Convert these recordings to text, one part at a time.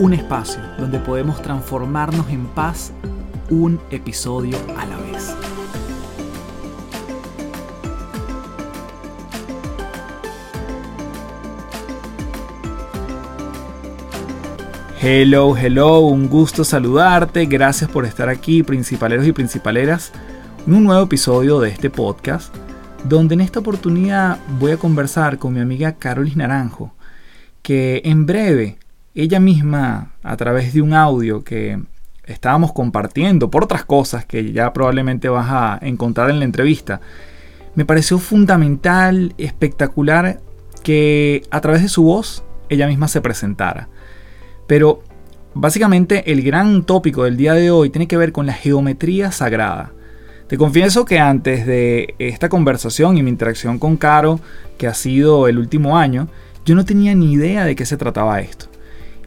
Un espacio donde podemos transformarnos en paz un episodio a la vez. Hello, hello, un gusto saludarte, gracias por estar aquí, principaleros y principaleras, en un nuevo episodio de este podcast, donde en esta oportunidad voy a conversar con mi amiga Carolis Naranjo, que en breve ella misma, a través de un audio que estábamos compartiendo por otras cosas que ya probablemente vas a encontrar en la entrevista, me pareció fundamental, espectacular que a través de su voz ella misma se presentara. Pero básicamente el gran tópico del día de hoy tiene que ver con la geometría sagrada. Te confieso que antes de esta conversación y mi interacción con Caro, que ha sido el último año, yo no tenía ni idea de qué se trataba esto.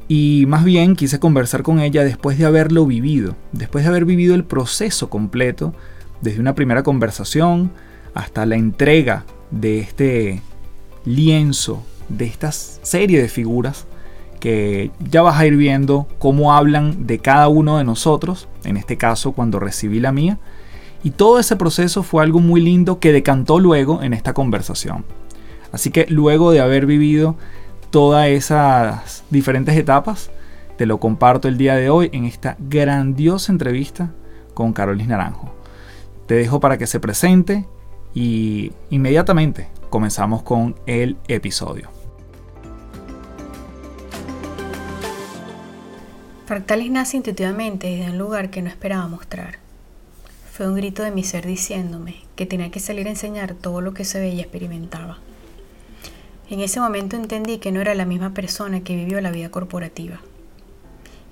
Y más bien quise conversar con ella después de haberlo vivido, después de haber vivido el proceso completo, desde una primera conversación hasta la entrega de este lienzo, de esta serie de figuras que ya vas a ir viendo cómo hablan de cada uno de nosotros, en este caso cuando recibí la mía, y todo ese proceso fue algo muy lindo que decantó luego en esta conversación. Así que luego de haber vivido todas esas diferentes etapas, te lo comparto el día de hoy en esta grandiosa entrevista con Carolis Naranjo. Te dejo para que se presente y inmediatamente comenzamos con el episodio. Fractalis nace intuitivamente desde un lugar que no esperaba mostrar. Fue un grito de mi ser diciéndome que tenía que salir a enseñar todo lo que se veía y experimentaba. En ese momento entendí que no era la misma persona que vivió la vida corporativa.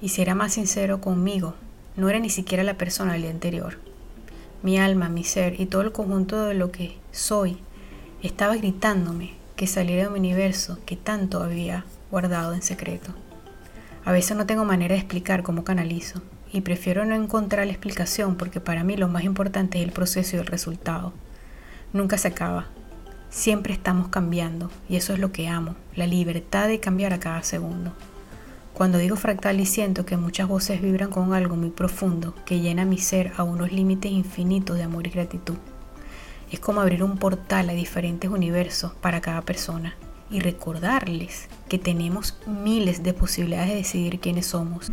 Y si era más sincero conmigo, no era ni siquiera la persona del día anterior. Mi alma, mi ser y todo el conjunto de lo que soy estaba gritándome que saliera de mi universo que tanto había guardado en secreto. A veces no tengo manera de explicar cómo canalizo y prefiero no encontrar la explicación porque para mí lo más importante es el proceso y el resultado. Nunca se acaba, Siempre estamos cambiando y eso es lo que amo, la libertad de cambiar a cada segundo. Cuando digo fractal y siento que muchas voces vibran con algo muy profundo que llena mi ser a unos límites infinitos de amor y gratitud. Es como abrir un portal a diferentes universos para cada persona y recordarles que tenemos miles de posibilidades de decidir quiénes somos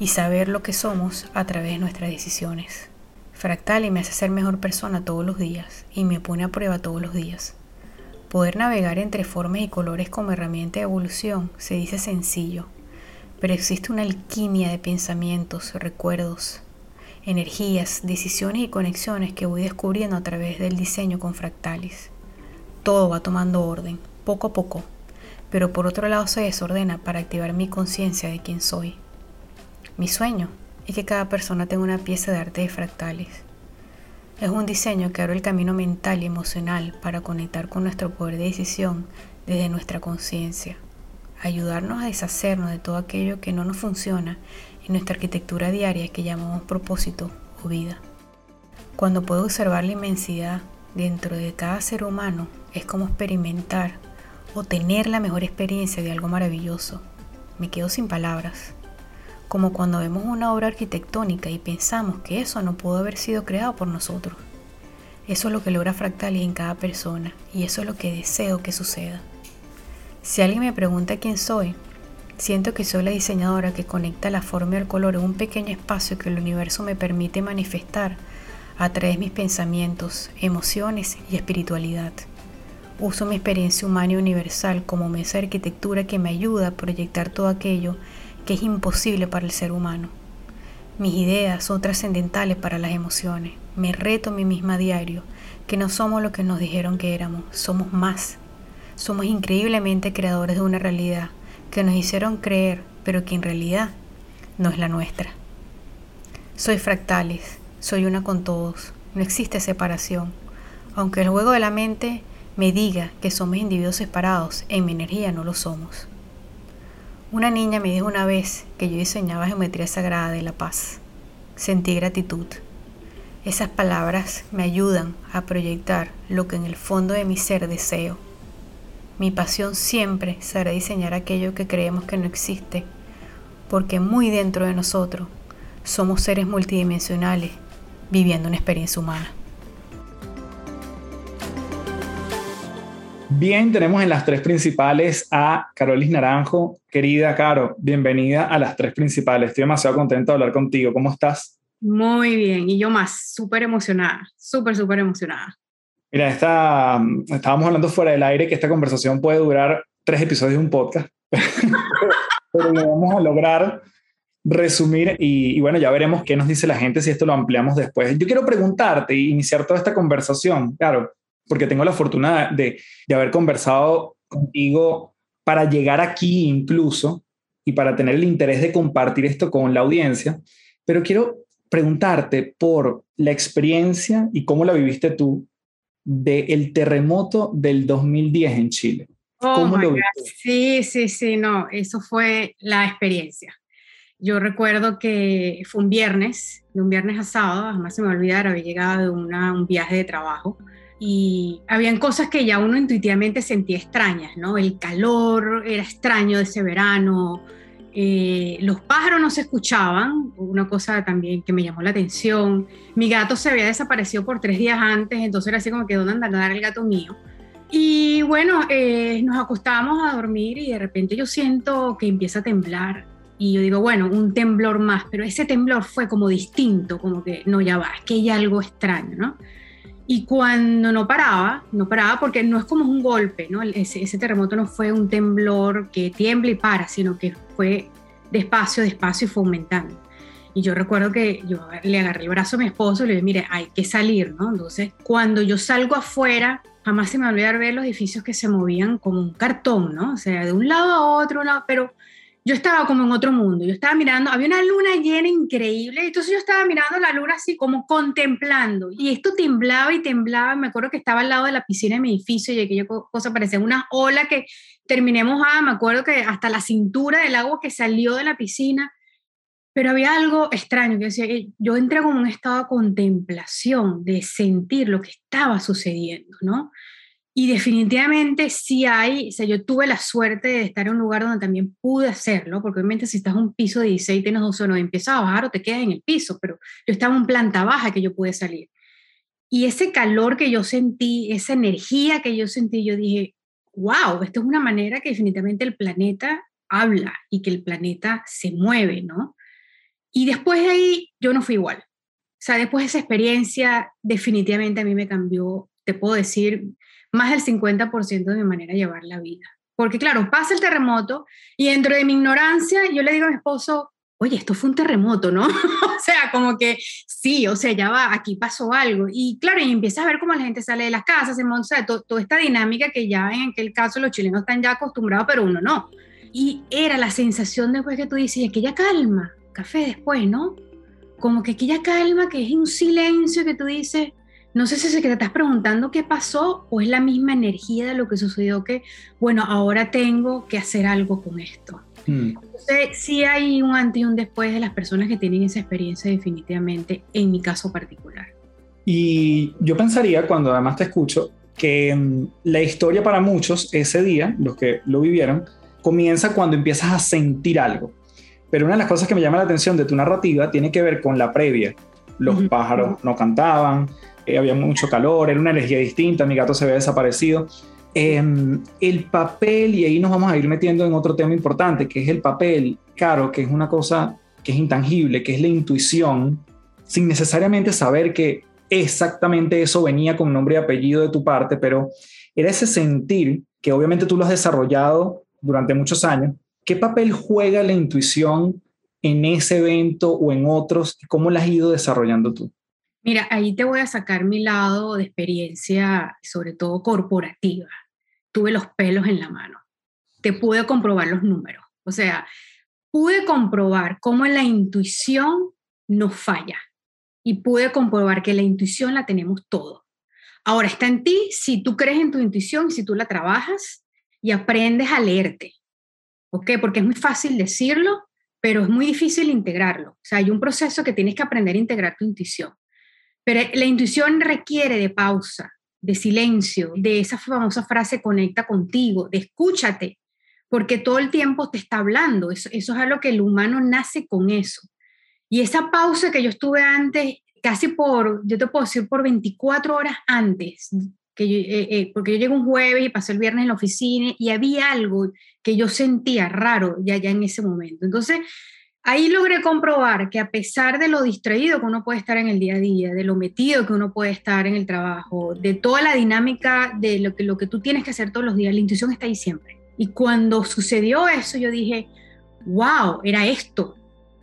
y saber lo que somos a través de nuestras decisiones. Fractal y me hace ser mejor persona todos los días y me pone a prueba todos los días. Poder navegar entre formas y colores como herramienta de evolución se dice sencillo, pero existe una alquimia de pensamientos, recuerdos, energías, decisiones y conexiones que voy descubriendo a través del diseño con fractales. Todo va tomando orden, poco a poco, pero por otro lado se desordena para activar mi conciencia de quién soy. Mi sueño es que cada persona tenga una pieza de arte de fractales es un diseño que abre el camino mental y emocional para conectar con nuestro poder de decisión desde nuestra conciencia, ayudarnos a deshacernos de todo aquello que no nos funciona en nuestra arquitectura diaria que llamamos propósito o vida. Cuando puedo observar la inmensidad dentro de cada ser humano, es como experimentar o tener la mejor experiencia de algo maravilloso. Me quedo sin palabras como cuando vemos una obra arquitectónica y pensamos que eso no pudo haber sido creado por nosotros. Eso es lo que logra Fractalis en cada persona y eso es lo que deseo que suceda. Si alguien me pregunta quién soy, siento que soy la diseñadora que conecta la forma y el color en un pequeño espacio que el universo me permite manifestar a través de mis pensamientos, emociones y espiritualidad. Uso mi experiencia humana y universal como mesa de arquitectura que me ayuda a proyectar todo aquello que es imposible para el ser humano. Mis ideas son trascendentales para las emociones. Me reto a mí misma a diario que no somos lo que nos dijeron que éramos, somos más. Somos increíblemente creadores de una realidad que nos hicieron creer, pero que en realidad no es la nuestra. Soy fractalis, soy una con todos, no existe separación. Aunque el juego de la mente me diga que somos individuos separados, en mi energía no lo somos. Una niña me dijo una vez que yo diseñaba geometría sagrada de la paz. Sentí gratitud. Esas palabras me ayudan a proyectar lo que en el fondo de mi ser deseo. Mi pasión siempre será diseñar aquello que creemos que no existe, porque muy dentro de nosotros somos seres multidimensionales viviendo una experiencia humana. Bien, tenemos en las tres principales a Carolis Naranjo. Querida Caro, bienvenida a las tres principales. Estoy demasiado contento de hablar contigo. ¿Cómo estás? Muy bien, y yo más, súper emocionada, súper, súper emocionada. Mira, esta, estábamos hablando fuera del aire que esta conversación puede durar tres episodios de un podcast, pero lo vamos a lograr resumir y, y, bueno, ya veremos qué nos dice la gente si esto lo ampliamos después. Yo quiero preguntarte e iniciar toda esta conversación, claro, porque tengo la fortuna de, de haber conversado contigo para llegar aquí incluso y para tener el interés de compartir esto con la audiencia, pero quiero preguntarte por la experiencia y cómo la viviste tú del terremoto del 2010 en Chile. Oh ¿Cómo lo? Sí, sí, sí, no, eso fue la experiencia. Yo recuerdo que fue un viernes, de un viernes a sábado, jamás se me olvidar, había llegado de una, un viaje de trabajo y habían cosas que ya uno intuitivamente sentía extrañas, ¿no? El calor era extraño de ese verano, eh, los pájaros no se escuchaban, una cosa también que me llamó la atención. Mi gato se había desaparecido por tres días antes, entonces era así como que ¿dónde andar el gato mío? Y bueno, eh, nos acostábamos a dormir y de repente yo siento que empieza a temblar. Y yo digo, bueno, un temblor más, pero ese temblor fue como distinto, como que no, ya va, es que hay algo extraño, ¿no? Y cuando no paraba, no paraba porque no es como un golpe, ¿no? Ese, ese, terremoto no fue un temblor que tiembla y para, sino que fue despacio, despacio y fue aumentando. Y yo recuerdo que yo le agarré el brazo a mi esposo y le dije, mire, hay que salir, ¿no? Entonces, cuando yo salgo afuera, jamás se me va a olvidar ver los edificios que se movían como un cartón, ¿no? O sea, de un lado a otro, lado, pero yo estaba como en otro mundo, yo estaba mirando, había una luna llena increíble, entonces yo estaba mirando la luna así como contemplando, y esto temblaba y temblaba, me acuerdo que estaba al lado de la piscina de mi edificio y aquella cosa parecía una ola que terminé mojada, me acuerdo que hasta la cintura del agua que salió de la piscina, pero había algo extraño, que decía, yo entré como en un estado de contemplación, de sentir lo que estaba sucediendo, ¿no? Y definitivamente sí hay, o sea, yo tuve la suerte de estar en un lugar donde también pude hacerlo, porque obviamente si estás en un piso de 16 tienes dos zonas, empiezas a bajar o te quedas en el piso, pero yo estaba en planta baja que yo pude salir. Y ese calor que yo sentí, esa energía que yo sentí, yo dije, wow, esto es una manera que definitivamente el planeta habla y que el planeta se mueve, ¿no? Y después de ahí yo no fui igual. O sea, después de esa experiencia definitivamente a mí me cambió, te puedo decir, más del 50% de mi manera de llevar la vida. Porque claro, pasa el terremoto y dentro de mi ignorancia yo le digo a mi esposo, oye, esto fue un terremoto, ¿no? o sea, como que sí, o sea, ya va, aquí pasó algo. Y claro, y empiezas a ver cómo la gente sale de las casas, se monta, o sea, toda esta dinámica que ya en aquel caso los chilenos están ya acostumbrados, pero uno no. Y era la sensación después que tú dices, aquella calma, café después, ¿no? Como que aquella calma que es un silencio que tú dices, no sé si te estás preguntando qué pasó o es la misma energía de lo que sucedió que, bueno, ahora tengo que hacer algo con esto. Hmm. Entonces, sí hay un antes y un después de las personas que tienen esa experiencia definitivamente, en mi caso particular. Y yo pensaría, cuando además te escucho, que mm, la historia para muchos ese día, los que lo vivieron, comienza cuando empiezas a sentir algo. Pero una de las cosas que me llama la atención de tu narrativa tiene que ver con la previa. Los pájaros no cantaban, eh, había mucho calor, era una energía distinta, mi gato se había desaparecido. Em, el papel, y ahí nos vamos a ir metiendo en otro tema importante, que es el papel, claro, que es una cosa que es intangible, que es la intuición, sin necesariamente saber que exactamente eso venía con nombre y apellido de tu parte, pero era ese sentir que obviamente tú lo has desarrollado durante muchos años. ¿Qué papel juega la intuición en ese evento o en otros? ¿Cómo la has ido desarrollando tú? Mira, ahí te voy a sacar mi lado de experiencia, sobre todo corporativa. Tuve los pelos en la mano. Te pude comprobar los números. O sea, pude comprobar cómo la intuición no falla y pude comprobar que la intuición la tenemos todo. Ahora está en ti si tú crees en tu intuición y si tú la trabajas y aprendes a leerte. ¿Ok? Porque es muy fácil decirlo, pero es muy difícil integrarlo. O sea, hay un proceso que tienes que aprender a integrar tu intuición. Pero la intuición requiere de pausa, de silencio, de esa famosa frase conecta contigo, de escúchate, porque todo el tiempo te está hablando. Eso, es algo que el humano nace con eso. Y esa pausa que yo estuve antes, casi por, yo te puedo decir, por 24 horas antes, eh, eh, porque yo llegué un jueves y pasé el viernes en la oficina y había algo que yo sentía raro ya, ya en ese momento. Entonces, ahí logré comprobar que a pesar de lo distraído que uno puede estar en el día a día, de lo metido que uno puede estar en el trabajo, de toda la dinámica de lo que, lo que tú tienes que hacer todos los días, la intuición está ahí siempre. Y cuando sucedió eso, yo dije, wow, era esto,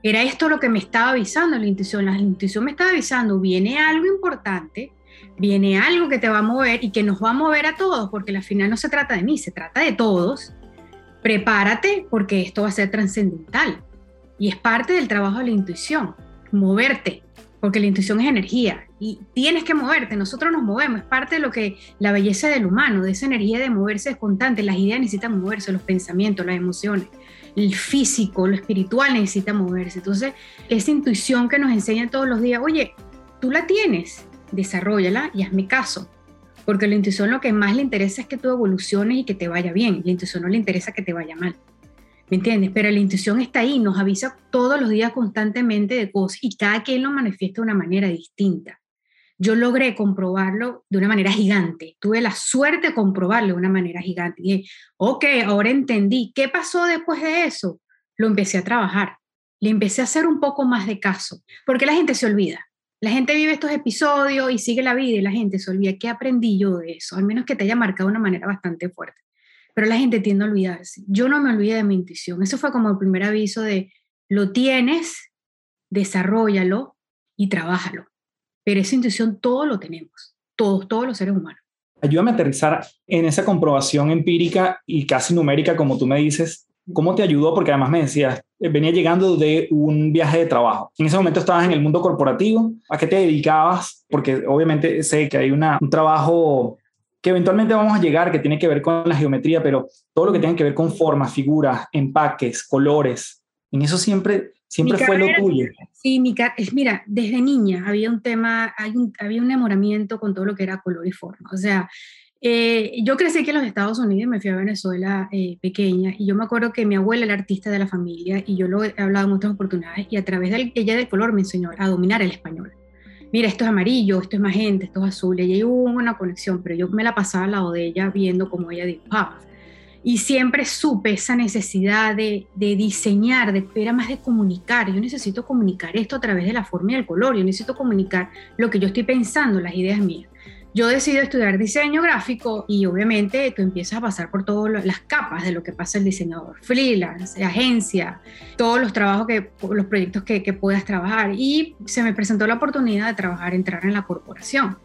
era esto lo que me estaba avisando la intuición. La intuición me estaba avisando, viene algo importante, viene algo que te va a mover y que nos va a mover a todos, porque al final no se trata de mí, se trata de todos. Prepárate porque esto va a ser trascendental. Y es parte del trabajo de la intuición, moverte, porque la intuición es energía y tienes que moverte, nosotros nos movemos, es parte de lo que la belleza del humano, de esa energía de moverse es constante, las ideas necesitan moverse, los pensamientos, las emociones el físico, lo espiritual necesita moverse. Entonces, esa intuición que nos enseña todos los días, oye, tú la tienes, desarrollala y hazme caso. Porque la intuición lo que más le interesa es que tú evoluciones y que te vaya bien. La intuición no le interesa que te vaya mal. ¿Me entiendes? Pero la intuición está ahí, nos avisa todos los días constantemente de cosas y cada quien lo manifiesta de una manera distinta yo logré comprobarlo de una manera gigante. Tuve la suerte de comprobarlo de una manera gigante. Y ok, ahora entendí. ¿Qué pasó después de eso? Lo empecé a trabajar. Le empecé a hacer un poco más de caso. Porque la gente se olvida. La gente vive estos episodios y sigue la vida y la gente se olvida. ¿Qué aprendí yo de eso? Al menos que te haya marcado de una manera bastante fuerte. Pero la gente tiende a olvidarse. Yo no me olvidé de mi intuición. Eso fue como el primer aviso de, lo tienes, desarrollalo y trabájalo pero esa intuición todo lo tenemos, todos, todos los seres humanos. Ayúdame a aterrizar en esa comprobación empírica y casi numérica, como tú me dices, ¿cómo te ayudó? Porque además me decías, eh, venía llegando de un viaje de trabajo. En ese momento estabas en el mundo corporativo. ¿A qué te dedicabas? Porque obviamente sé que hay una, un trabajo que eventualmente vamos a llegar, que tiene que ver con la geometría, pero todo lo que tiene que ver con formas, figuras, empaques, colores, en eso siempre Siempre fue lo tuyo. Sí, mi es, mira, desde niña había un tema, hay un, había un enamoramiento con todo lo que era color y forma. O sea, eh, yo crecí aquí en los Estados Unidos me fui a Venezuela eh, pequeña y yo me acuerdo que mi abuela era artista de la familia y yo lo he hablado en muchas oportunidades y a través de ella del color me enseñó a dominar el español. Mira, esto es amarillo, esto es magenta, esto es azul. Y ahí hubo una conexión, pero yo me la pasaba al lado de ella viendo cómo ella dibujaba y siempre supe esa necesidad de, diseñar, de, era más de comunicar. Yo necesito comunicar esto a través de la forma y el color, yo necesito comunicar lo que yo estoy pensando, las ideas mías. Yo decido estudiar diseño gráfico y obviamente tú empiezas a pasar por todas las capas de lo que pasa el diseñador, freelance, agencia, todos los trabajos que, los proyectos que, que puedas trabajar. Y se me presentó la oportunidad de trabajar, entrar en la corporación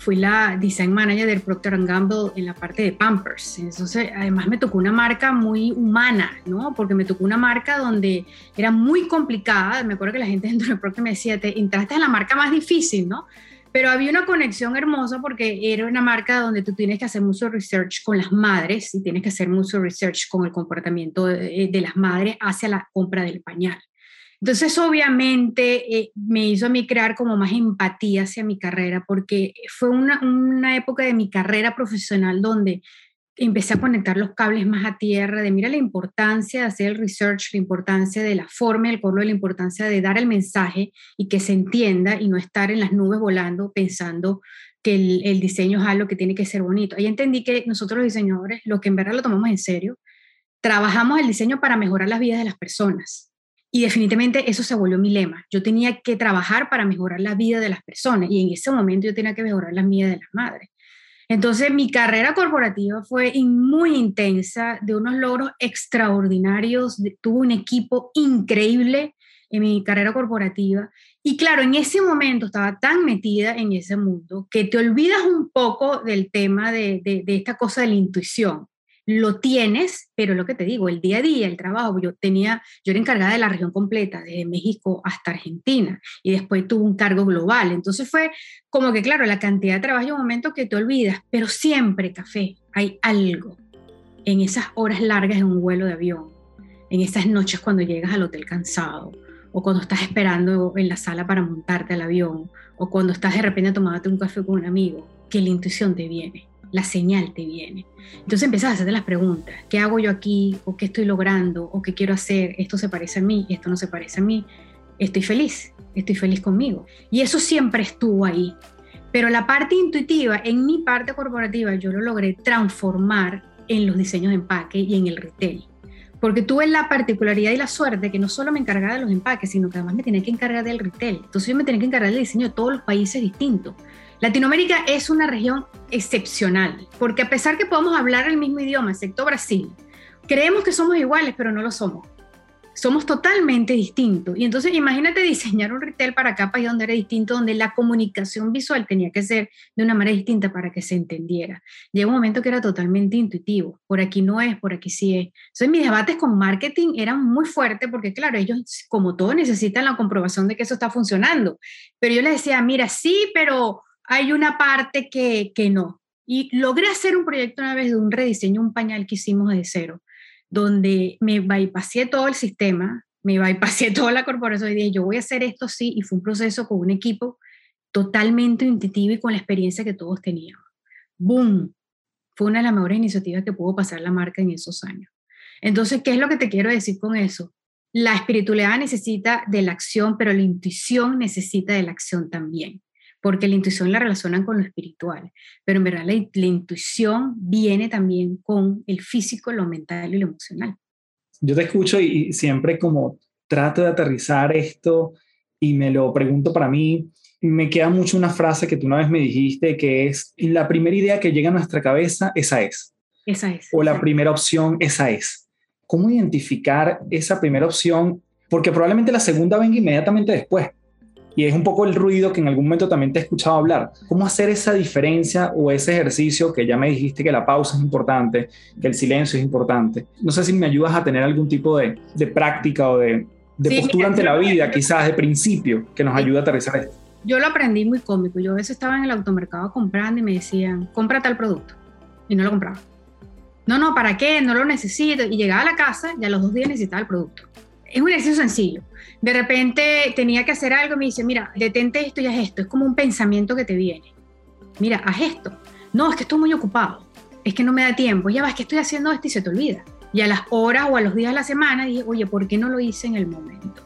fui la design manager del Procter Gamble en la parte de Pampers. Entonces, además me tocó una marca muy humana, ¿no? Porque me tocó una marca donde era muy complicada. Me acuerdo que la gente dentro del Procter me decía, te entraste en la marca más difícil, ¿no? Pero había una conexión hermosa porque era una marca donde tú tienes que hacer mucho research con las madres y tienes que hacer mucho research con el comportamiento de, de las madres hacia la compra del pañal. Entonces, obviamente, eh, me hizo a mí crear como más empatía hacia mi carrera, porque fue una, una, época de mi carrera profesional donde empecé a conectar los cables más a tierra, de mira la importancia de hacer el research, la importancia de la forma del color, la importancia de dar el mensaje y que se entienda y no estar en las nubes volando pensando que el, el diseño es algo que tiene que ser bonito. Ahí entendí que nosotros los diseñadores, lo que en verdad lo tomamos en serio, trabajamos el diseño para mejorar las vidas de las personas y definitivamente eso se volvió mi lema. Yo tenía que trabajar para mejorar la vida de las personas y en ese momento yo tenía que mejorar la vida de las madres. Entonces mi carrera corporativa fue muy intensa, de unos logros extraordinarios, tuve un equipo increíble en mi carrera corporativa. Y claro, en ese momento estaba tan metida en ese mundo que te olvidas un poco del tema de, de, esta cosa de la intuición lo tienes, pero lo que te digo, el día a día, el trabajo, yo tenía, yo era encargada de la región completa, desde México hasta Argentina, y después tuve un cargo global. Entonces fue como que, claro, la cantidad de trabajo y un momento que te olvidas, pero siempre, café, hay algo en esas horas largas en un vuelo de avión, en esas noches cuando llegas al hotel cansado, o cuando estás esperando en la sala para montarte al avión, o cuando estás de repente tomándote un café con un amigo, que la intuición te viene la señal te viene. Entonces empiezas a hacerte las preguntas, ¿qué hago yo aquí? ¿O qué estoy logrando? ¿O qué quiero hacer? ¿Esto se parece a mí? ¿Esto no se parece a mí? Estoy feliz, estoy feliz conmigo. Y eso siempre estuvo ahí. Pero la parte intuitiva, en mi parte corporativa, yo lo logré transformar en los diseños de empaque y en el retail. Porque tuve la particularidad y la suerte que no solo me encargaba de los empaques, sino que además me tenía que encargar del retail. Entonces yo me tenía que encargar del diseño de todos los países distintos. Latinoamérica es una región excepcional, porque a pesar que podemos hablar el mismo idioma, excepto Brasil, creemos que somos iguales, pero no lo somos. Somos totalmente distintos. Y entonces imagínate diseñar un retail para acá, país donde era distinto, donde la comunicación visual tenía que ser de una manera distinta para que se entendiera. Llega un momento que era totalmente intuitivo. Por aquí no es, por aquí sí es. Entonces mis debates con marketing eran muy fuertes porque, claro, ellos, como todo, necesitan la comprobación de que eso está funcionando. Pero yo les decía, mira, sí, pero hay una parte que, no. Y logré hacer un proyecto una vez de un rediseño, un pañal que hicimos de cero, donde me bypassé todo el sistema, me bypassé toda la corporación y dije, yo voy a hacer esto sí, y fue un proceso con un equipo totalmente intuitivo y con la experiencia que todos teníamos. ¡Boom! Fue una de las mejores iniciativas que pudo pasar la marca en esos años. Entonces, ¿qué es lo que te quiero decir con eso? La espiritualidad necesita de la acción, pero la intuición necesita de la acción también porque la intuición la relacionan con lo espiritual, pero en verdad la, intuición viene también con el físico, lo mental y lo emocional. Yo te escucho y, siempre como trato de aterrizar esto y me lo pregunto para mí, me queda mucho una frase que tú una vez me dijiste que es, la primera idea que llega a nuestra cabeza, esa es. Esa es. O la primera opción, esa es. ¿Cómo identificar esa primera opción? Porque probablemente la segunda venga inmediatamente después y es un poco el ruido que en algún momento también te he escuchado hablar. ¿Cómo hacer esa diferencia o ese ejercicio que ya me dijiste que la pausa es importante, que el silencio es importante? No sé si me ayudas a tener algún tipo de, de práctica o de, de postura ante la vida, quizás de principio, que nos ayude a aterrizar esto. Yo lo aprendí muy cómico. Yo a veces estaba en el automercado comprando y me decían, compra tal producto. Y no lo compraba. No, no, ¿para qué? No lo necesito. Y llegaba a la casa y a los dos días necesitaba el producto es un ejercicio sencillo. De repente tenía que hacer algo y me dice, mira, detente esto y haz esto. Es como un pensamiento que te viene. Mira, haz esto. No, es que estoy muy ocupado. Es que no me da tiempo. Ya vas, que estoy haciendo esto y se te olvida. Y a las horas o a los días de la semana dije, oye, ¿por qué no lo hice en el momento?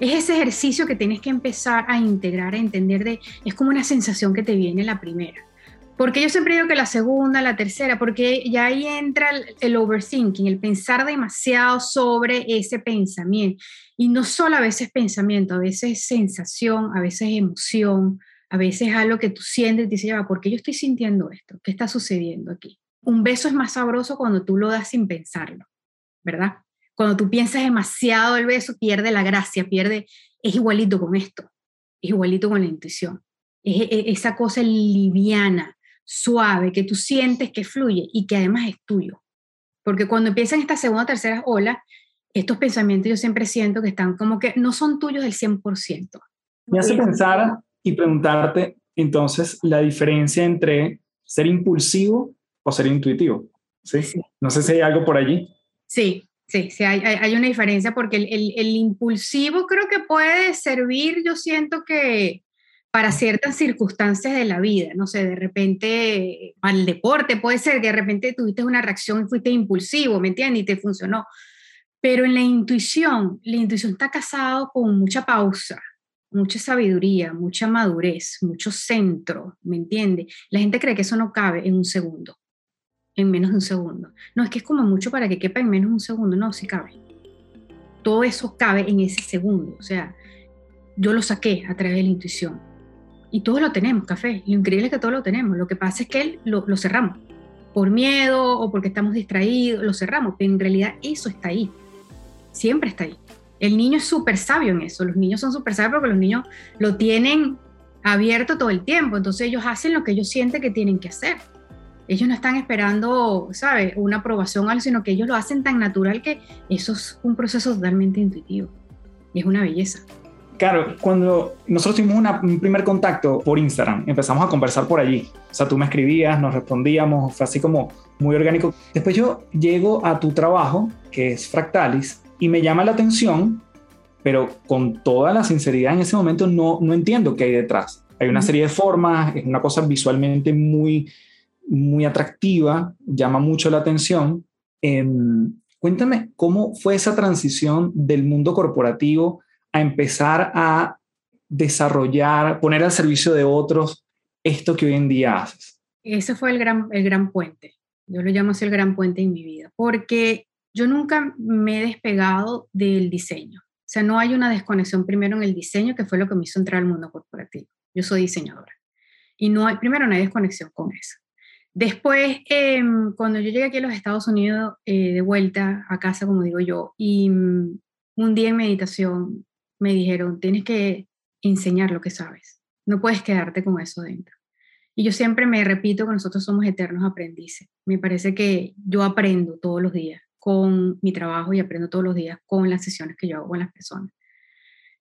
Es ese ejercicio que tienes que empezar a integrar, a entender de, es como una sensación que te viene la primera. Porque yo siempre digo que la segunda, la tercera, porque ya ahí entra el, overthinking, el pensar demasiado sobre ese pensamiento. Y no solo a veces pensamiento, a veces sensación, a veces emoción, a veces algo que tú sientes y dices, ¿por qué yo estoy sintiendo esto? ¿Qué está sucediendo aquí? Un beso es más sabroso cuando tú lo das sin pensarlo, ¿verdad? Cuando tú piensas demasiado el beso, pierde la gracia, pierde, es igualito con esto, es igualito con la intuición. Es esa cosa liviana, suave, que tú sientes que fluye y que además es tuyo. Porque cuando empiezan estas segunda o tercera olas, estos pensamientos yo siempre siento que están como que no son tuyos del 100%. Me hace pensar y preguntarte entonces la diferencia entre ser impulsivo o ser intuitivo. ¿Sí? No sé si hay algo por allí. Sí, sí, sí, hay, hay, una diferencia porque el, el, el, impulsivo creo que puede servir, yo siento que para ciertas circunstancias de la vida, no sé, de repente al deporte puede ser, de repente tuviste una reacción y fuiste impulsivo, ¿me entiendes? Y te funcionó. Pero en la intuición, la intuición está casado con mucha pausa, mucha sabiduría, mucha madurez, mucho centro, ¿me entiendes? La gente cree que eso no cabe en un segundo, en menos de un segundo. No, es que es como mucho para que quepa en menos de un segundo, no, sí cabe. Todo eso cabe en ese segundo, o sea, yo lo saqué a través de la intuición y todos lo tenemos, café. Lo increíble es que todos lo tenemos. Lo que pasa es que lo, cerramos. Por miedo o porque estamos distraídos, lo cerramos. Pero en realidad eso está ahí. Siempre está ahí. El niño es súper sabio en eso. Los niños son súper sabios porque los niños lo tienen abierto todo el tiempo. Entonces ellos hacen lo que ellos sienten que tienen que hacer. Ellos no están esperando, ¿sabes?, una aprobación algo, sino que ellos lo hacen tan natural que eso es un proceso totalmente intuitivo. Y es una belleza. Claro, cuando nosotros tuvimos un primer contacto por Instagram, empezamos a conversar por allí. O sea, tú me escribías, nos respondíamos, fue así como muy orgánico. Después yo llego a tu trabajo, que es Fractalis, y me llama la atención, pero con toda la sinceridad en ese momento no, no entiendo qué hay detrás. Hay una serie de formas, es una cosa visualmente muy muy atractiva, llama mucho la atención. Em, cuéntame cómo fue esa transición del mundo corporativo a empezar a desarrollar, poner al servicio de otros esto que hoy en día haces. Ese fue el gran, el gran puente. Yo lo llamo así el gran puente en mi vida, porque yo nunca me he despegado del diseño. O sea, no hay una desconexión primero en el diseño, que fue lo que me hizo entrar al mundo corporativo. Yo soy diseñadora. Y no hay, primero no hay desconexión con eso. Después, em, cuando yo llegué aquí a los Estados Unidos, eh, de vuelta a casa, como digo yo, y mm, un día en meditación me dijeron, tienes que enseñar lo que sabes, no puedes quedarte con eso dentro. Y yo siempre me repito que nosotros somos eternos aprendices. Me parece que yo aprendo todos los días con mi trabajo y aprendo todos los días con las sesiones que yo hago con las personas.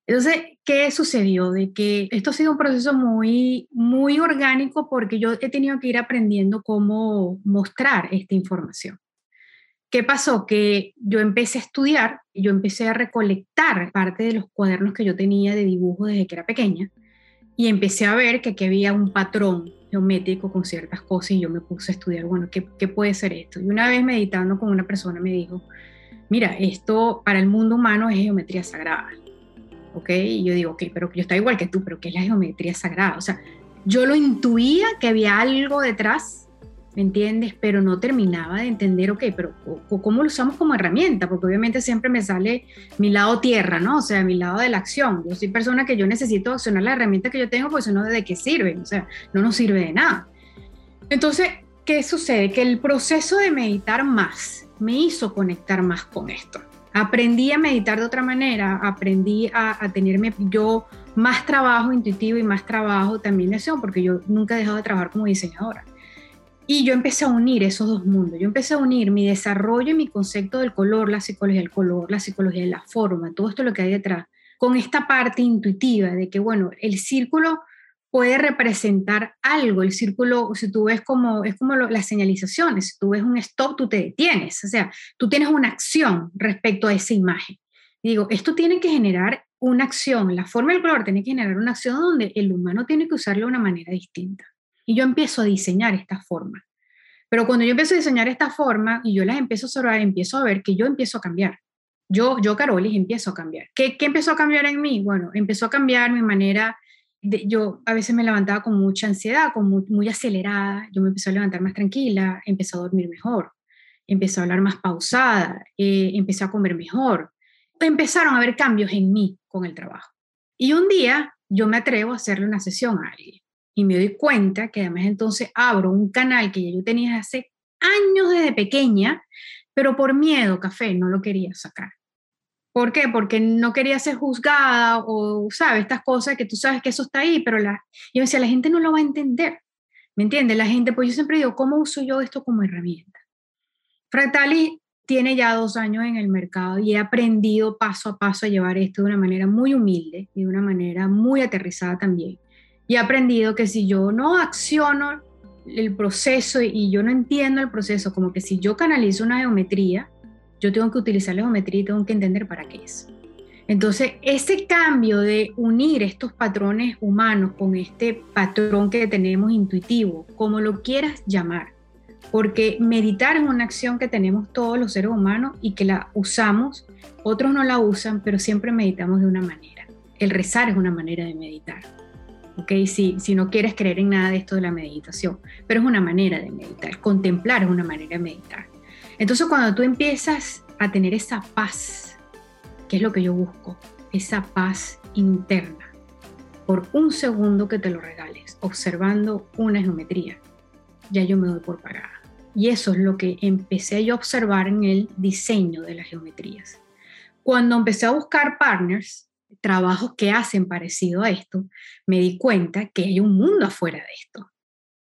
Entonces, ¿qué sucedió? De que esto ha sido un proceso muy, muy orgánico porque yo he tenido que ir aprendiendo cómo mostrar esta información. ¿Qué pasó? Que yo empecé a estudiar, yo empecé a recolectar parte de los cuadernos que yo tenía de dibujo desde que era pequeña y empecé a ver que aquí había un patrón geométrico con ciertas cosas y yo me puse a estudiar, bueno, ¿qué, ¿qué puede ser esto? Y una vez meditando con una persona me dijo, mira, esto para el mundo humano es geometría sagrada. ¿ok? Y yo digo, ok, pero yo estoy igual que tú, pero ¿qué es la geometría sagrada? O sea, yo lo intuía que había algo detrás, ¿me entiendes? Pero no terminaba de entender, ok, pero ¿cómo lo usamos como herramienta? Porque obviamente siempre me sale mi lado tierra, ¿no? O sea, mi lado de la acción. Yo soy persona que yo necesito accionar la herramienta que yo tengo, porque si no, ¿de qué sirve? O sea, no nos sirve de nada. Entonces, ¿qué sucede? Que el proceso de meditar más me hizo conectar más con esto aprendí a meditar de otra manera, aprendí a, a tenerme yo más trabajo intuitivo y más trabajo también de acción, porque yo nunca he dejado de trabajar como diseñadora. Y yo empecé a unir esos dos mundos. Yo empecé a unir mi desarrollo y mi concepto del color, la psicología del color, la psicología de la forma, todo esto lo que hay detrás, con esta parte intuitiva de que, bueno, el círculo puede representar algo. El círculo, si tú ves como, es como las señalizaciones, si tú ves un stop, tú te detienes, o sea, tú tienes una acción respecto a esa imagen. digo, esto tiene que generar una acción, la forma del color tiene que generar una acción donde el humano tiene que usarlo de una manera distinta. Y yo empiezo a diseñar esta forma. Pero cuando yo empiezo a diseñar esta forma y yo las empiezo a observar, empiezo a ver que yo empiezo a cambiar. Yo, yo Carolis, empiezo a cambiar. ¿Qué, ¿Qué empezó a cambiar en mí? Bueno, empezó a cambiar mi manera yo a veces me levantaba con mucha ansiedad, con muy, acelerada, yo me empecé a levantar más tranquila, empecé a dormir mejor, empecé a hablar más pausada, eh, empecé a comer mejor. Empezaron a haber cambios en mí con el trabajo. Y un día yo me atrevo a hacerle una sesión a alguien y me doy cuenta que además entonces abro un canal que yo tenía hace años desde pequeña, pero por miedo, café, no lo quería sacar. ¿Por qué? Porque no quería ser juzgada o, ¿sabes? Estas cosas que tú sabes que eso está ahí, pero la, yo decía, la gente no lo va a entender. ¿Me entiendes? La gente, pues yo siempre digo, ¿cómo uso yo esto como herramienta? Fractali tiene ya dos años en el mercado y he aprendido paso a paso a llevar esto de una manera muy humilde y de una manera muy aterrizada también. Y he aprendido que si yo no acciono el proceso y yo no entiendo el proceso, como que si yo canalizo una geometría, yo tengo que utilizar la geometría y tengo que entender para qué es. Entonces, ese cambio de unir estos patrones humanos con este patrón que tenemos intuitivo, como lo quieras llamar, porque meditar es una acción que tenemos todos los seres humanos y que la usamos, otros no la usan, pero siempre meditamos de una manera. El rezar es una manera de meditar. ¿Ok? Si, si no quieres creer en nada de esto de la meditación, pero es una manera de meditar. Contemplar es una manera de meditar. Entonces cuando tú empiezas a tener esa paz, que es lo que yo busco, esa paz interna, por un segundo que te lo regales, observando una geometría, ya yo me doy por pagada. Y eso es lo que empecé yo a observar en el diseño de las geometrías. Cuando empecé a buscar partners, trabajos que hacen parecido a esto, me di cuenta que hay un mundo afuera de esto.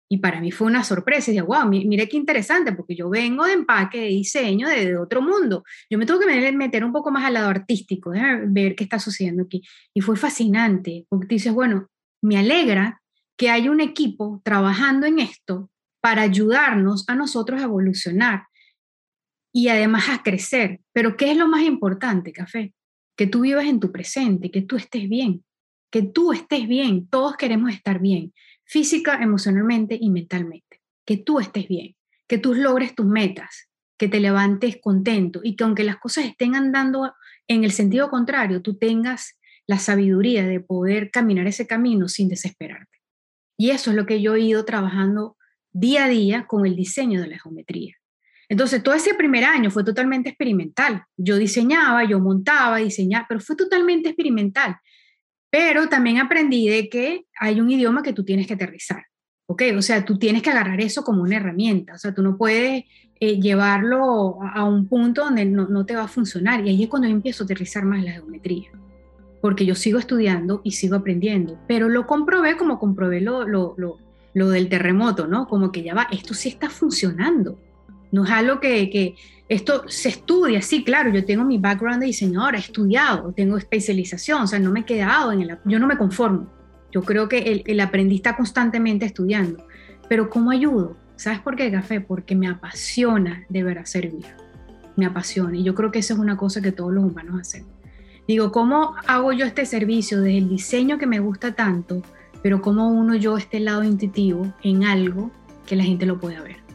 Y para mí fue una sorpresa. Y dije, wow, mire qué interesante, porque yo vengo de empaque, de diseño, de, otro mundo. Yo me tuve que meter un poco más al lado artístico, ver qué está sucediendo aquí. Y fue fascinante, porque dices, bueno, me alegra que haya un equipo trabajando en esto para ayudarnos a nosotros a evolucionar y además a crecer. Pero ¿qué es lo más importante, Café? Que tú vivas en tu presente, que tú estés bien, que tú estés bien. Todos queremos estar bien, física, emocionalmente y mentalmente. Que tú estés bien, que tú logres tus metas, que te levantes contento y que aunque las cosas estén andando en el sentido contrario, tú tengas la sabiduría de poder caminar ese camino sin desesperarte. Y eso es lo que yo he ido trabajando día a día con el diseño de la geometría. Entonces, todo ese primer año fue totalmente experimental. Yo diseñaba, yo montaba, diseñaba, pero fue totalmente experimental. Pero también aprendí de que hay un idioma que tú tienes que aterrizar. ¿Ok? O sea, tú tienes que agarrar eso como una herramienta. O sea, tú no puedes eh, llevarlo a, un punto donde no, no, te va a funcionar. Y ahí es cuando yo empiezo a aterrizar más la geometría. Porque yo sigo estudiando y sigo aprendiendo. Pero lo comprobé como comprobé lo, lo, lo, lo del terremoto, ¿no? Como que ya va, esto sí está funcionando. No es algo que, que, esto se estudia, sí, claro, yo tengo mi background de diseñadora, he estudiado, tengo especialización, o sea, no me he quedado en el... Yo no me conformo. Yo creo que el, aprendiz está constantemente estudiando. Pero ¿cómo ayudo? ¿Sabes por qué, Café? Porque me apasiona de ver a servir. Me apasiona. Y yo creo que eso es una cosa que todos los humanos hacemos. Digo, ¿cómo hago yo este servicio desde el diseño que me gusta tanto, pero cómo uno yo este lado intuitivo en algo que la gente lo pueda ver?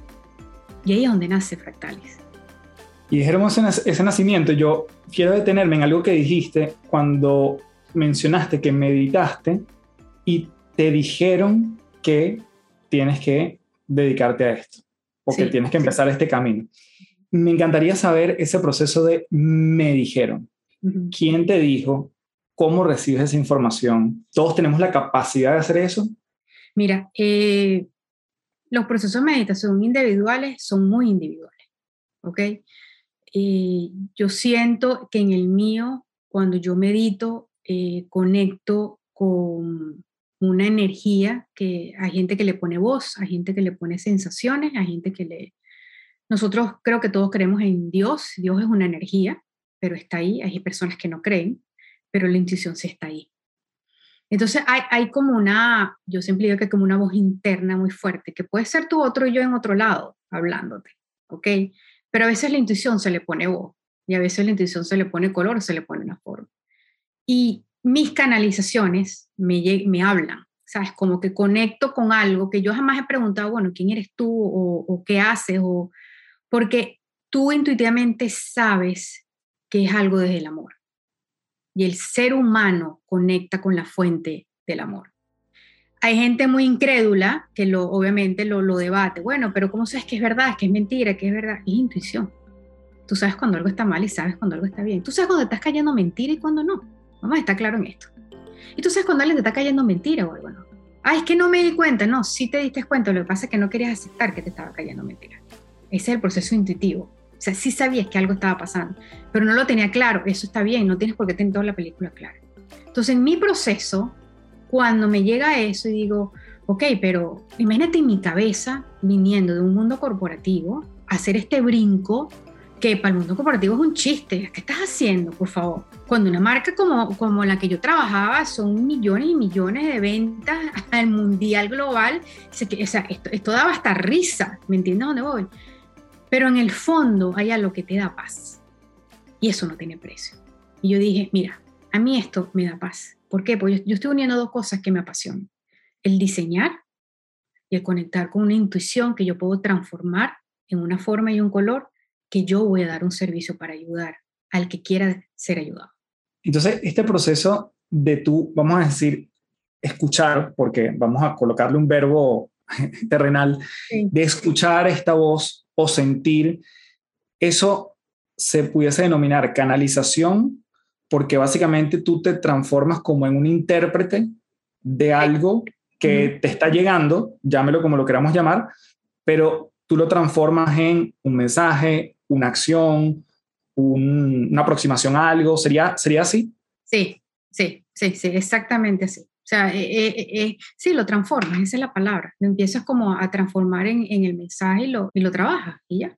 Y ahí es donde nace Fractalis. Y dijeron ese, nacimiento, yo quiero detenerme en algo que dijiste cuando mencionaste que meditaste y te dijeron que tienes que dedicarte a esto o que tienes que empezar este camino. Me encantaría saber ese proceso de me dijeron. ¿Quién te dijo? ¿Cómo recibes esa información? ¿Todos tenemos la capacidad de hacer eso? Mira, eh, los procesos de meditación individuales son muy individuales, ¿ok? Eh, yo siento que en el mío, cuando yo medito, eh, conecto con una energía que hay gente que le pone voz, hay gente que le pone sensaciones, hay gente que le... Nosotros creo que todos creemos en Dios, Dios es una energía, pero está ahí, hay personas que no creen, pero la intuición sí está ahí. Entonces hay, hay como una, yo siempre digo que como una voz interna muy fuerte, que puede ser tu otro yo en otro lado, hablándote, ¿ok? Pero a veces la intuición se le pone voz y a veces la intuición se le pone color, se le pone una forma. Y mis canalizaciones me, me hablan, ¿sabes? Como que conecto con algo que yo jamás he preguntado, bueno, ¿quién eres tú o, o qué haces? O, porque tú intuitivamente sabes que es algo desde el amor y el ser humano conecta con la fuente del amor. Hay gente muy incrédula que lo, obviamente lo, lo debate. Bueno, pero ¿cómo sabes que es verdad, que es mentira, que es verdad? Es intuición. Tú sabes cuando algo está mal y sabes cuando algo está bien. Tú sabes cuando estás cayendo mentira y cuando no. Vamos a estar claro en esto. Y tú sabes cuando alguien te está cayendo mentira o algo no. Ah, es que no me di cuenta. No, sí te diste cuenta. Lo que pasa es que no querías aceptar que te estaba cayendo mentira. Ese es el proceso intuitivo. O sea, sí sabías que algo estaba pasando, pero no lo tenía claro. Eso está bien, no tienes por qué tener toda la película clara. Entonces, en mi proceso, cuando me llega eso y digo, ok, pero imagínate en mi cabeza, viniendo de un mundo corporativo, hacer este brinco que para el mundo corporativo es un chiste. ¿Qué estás haciendo, por favor? Cuando una marca como, como la que yo trabajaba son millones y millones de ventas al mundial global, o sea, esto, esto daba hasta risa, ¿me entiendes dónde voy? Pero en el fondo hay algo que te da paz. Y eso no tiene precio. Y yo dije, mira, a mí esto me da paz. ¿Por qué? Porque yo, estoy uniendo dos cosas que me apasionan. El diseñar y el conectar con una intuición que yo puedo transformar en una forma y un color que yo voy a dar un servicio para ayudar al que quiera ser ayudado. Entonces, este proceso de tú, vamos a decir, escuchar, porque vamos a colocarle un verbo terrenal, de escuchar esta voz o sentir, eso se pudiese denominar canalización porque básicamente tú te transformas como en un intérprete de algo que te está llegando, llámelo como lo queramos llamar, pero tú lo transformas en un mensaje, una acción, una aproximación a algo. ¿Sería, ¿Sería así? Sí, sí, sí, sí, exactamente así. Sea, eh, eh, eh, sí, lo transformas, esa es la palabra. Lo empiezas como a transformar en, en el mensaje y lo, y lo trabajas y ya.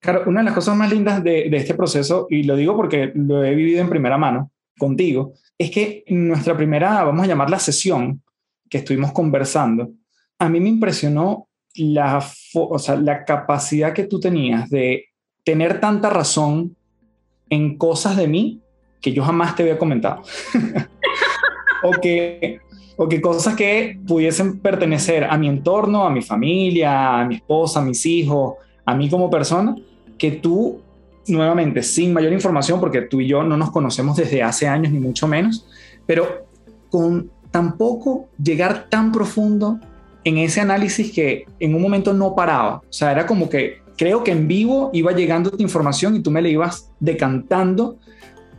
Claro, una de las cosas más lindas de, de, este proceso, y lo digo porque lo he vivido en primera mano contigo, es que nuestra primera, vamos a llamarla sesión, que estuvimos conversando, a mí me impresionó la, o sea, la capacidad que tú tenías de tener tanta razón en cosas de mí que yo jamás te había comentado. o, que, o que cosas que pudiesen pertenecer a mi entorno, a mi familia, a mi esposa, a mis hijos, a mí como persona, que tú, nuevamente, sin mayor información, porque tú y yo no nos conocemos desde hace años, ni mucho menos, pero con tampoco llegar tan profundo en ese análisis que en un momento no paraba. O sea, era como que creo que en vivo iba llegando tu información y tú me la ibas decantando,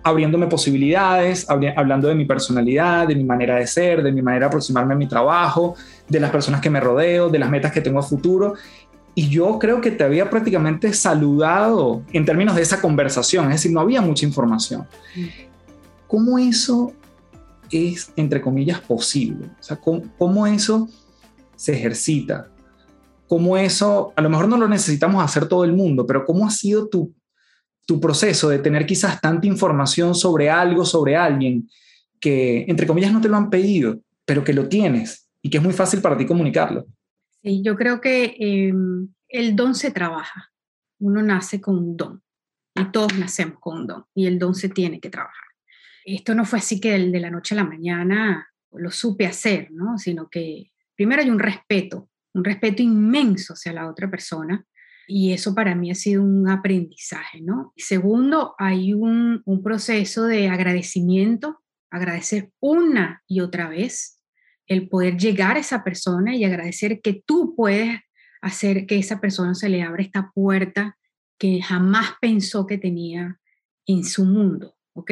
abriéndome posibilidades, hablando de mi personalidad, de mi manera de ser, de mi manera de aproximarme a mi trabajo, de las personas que me rodeo, de las metas que tengo a futuro. Y yo creo que te había prácticamente saludado en términos de esa conversación, es decir, no había mucha información. ¿Cómo eso es, entre comillas, posible? O sea, ¿cómo, eso se ejercita? ¿Cómo eso, a lo mejor no lo necesitamos hacer todo el mundo, pero cómo ha sido tu, tu proceso de tener quizás tanta información sobre algo, sobre alguien, que, entre comillas, no te lo han pedido, pero que lo tienes y que es muy fácil para ti comunicarlo? Sí, yo creo que em, el don se trabaja. Uno nace con un don y todos nacemos con un don y el don se tiene que trabajar. Esto no fue así que de la noche a la mañana lo supe hacer, ¿no? Sino que primero hay un respeto, un respeto inmenso hacia la otra persona y eso para mí ha sido un aprendizaje, ¿no? Segundo, hay un, un proceso de agradecimiento, agradecer una y otra vez el poder llegar a esa persona y agradecer que tú puedes hacer que esa persona se le abra esta puerta que jamás pensó que tenía en su mundo, ¿ok?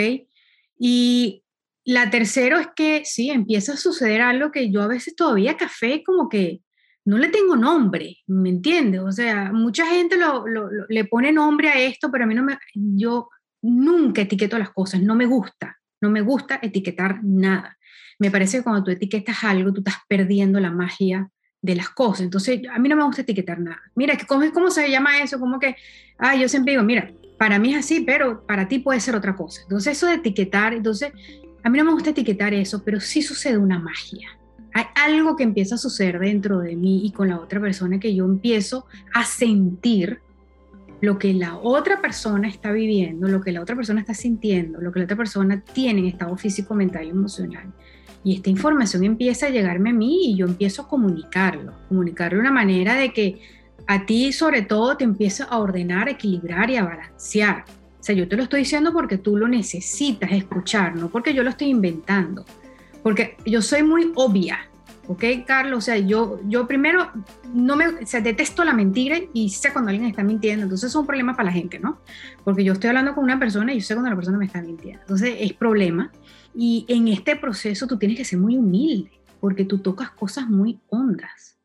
Y la tercera es que sí, empieza a suceder algo que yo a veces todavía café como que no le tengo nombre, ¿me entiendes? O sea, mucha gente le pone nombre a esto, pero a mí no me, yo nunca etiqueto las cosas, no me gusta, no me gusta etiquetar nada me parece que cuando tú etiquetas algo, tú estás perdiendo la magia de las cosas. Entonces, a mí no me gusta etiquetar nada. Mira, ¿cómo, cómo se llama eso? Como que, ah, yo siempre digo, mira, para mí es así, pero para ti puede ser otra cosa. Entonces, eso de etiquetar, entonces, a mí no me gusta etiquetar eso, pero sí sucede una magia. Hay algo que empieza a suceder dentro de mí y con la otra persona que yo empiezo a sentir lo que la otra persona está viviendo, lo que la otra persona está sintiendo, lo que la otra persona tiene en estado físico, mental y emocional. Y esta información empieza a llegarme a mí y yo empiezo a comunicarlo, comunicarlo de una manera de que a ti sobre todo te empieza a ordenar, equilibrar y a balancear. O sea, yo te lo estoy diciendo porque tú lo necesitas escuchar, no porque yo lo estoy inventando. Porque yo soy muy obvia, ¿ok, Carlos? O sea, yo, yo primero no me, o sea, detesto la mentira y sé cuando alguien está mintiendo, entonces es un problema para la gente, ¿no? Porque yo estoy hablando con una persona y yo sé cuando la persona me está mintiendo, entonces es problema. Y en este proceso tú tienes que ser muy humilde, porque tú tocas cosas muy hondas.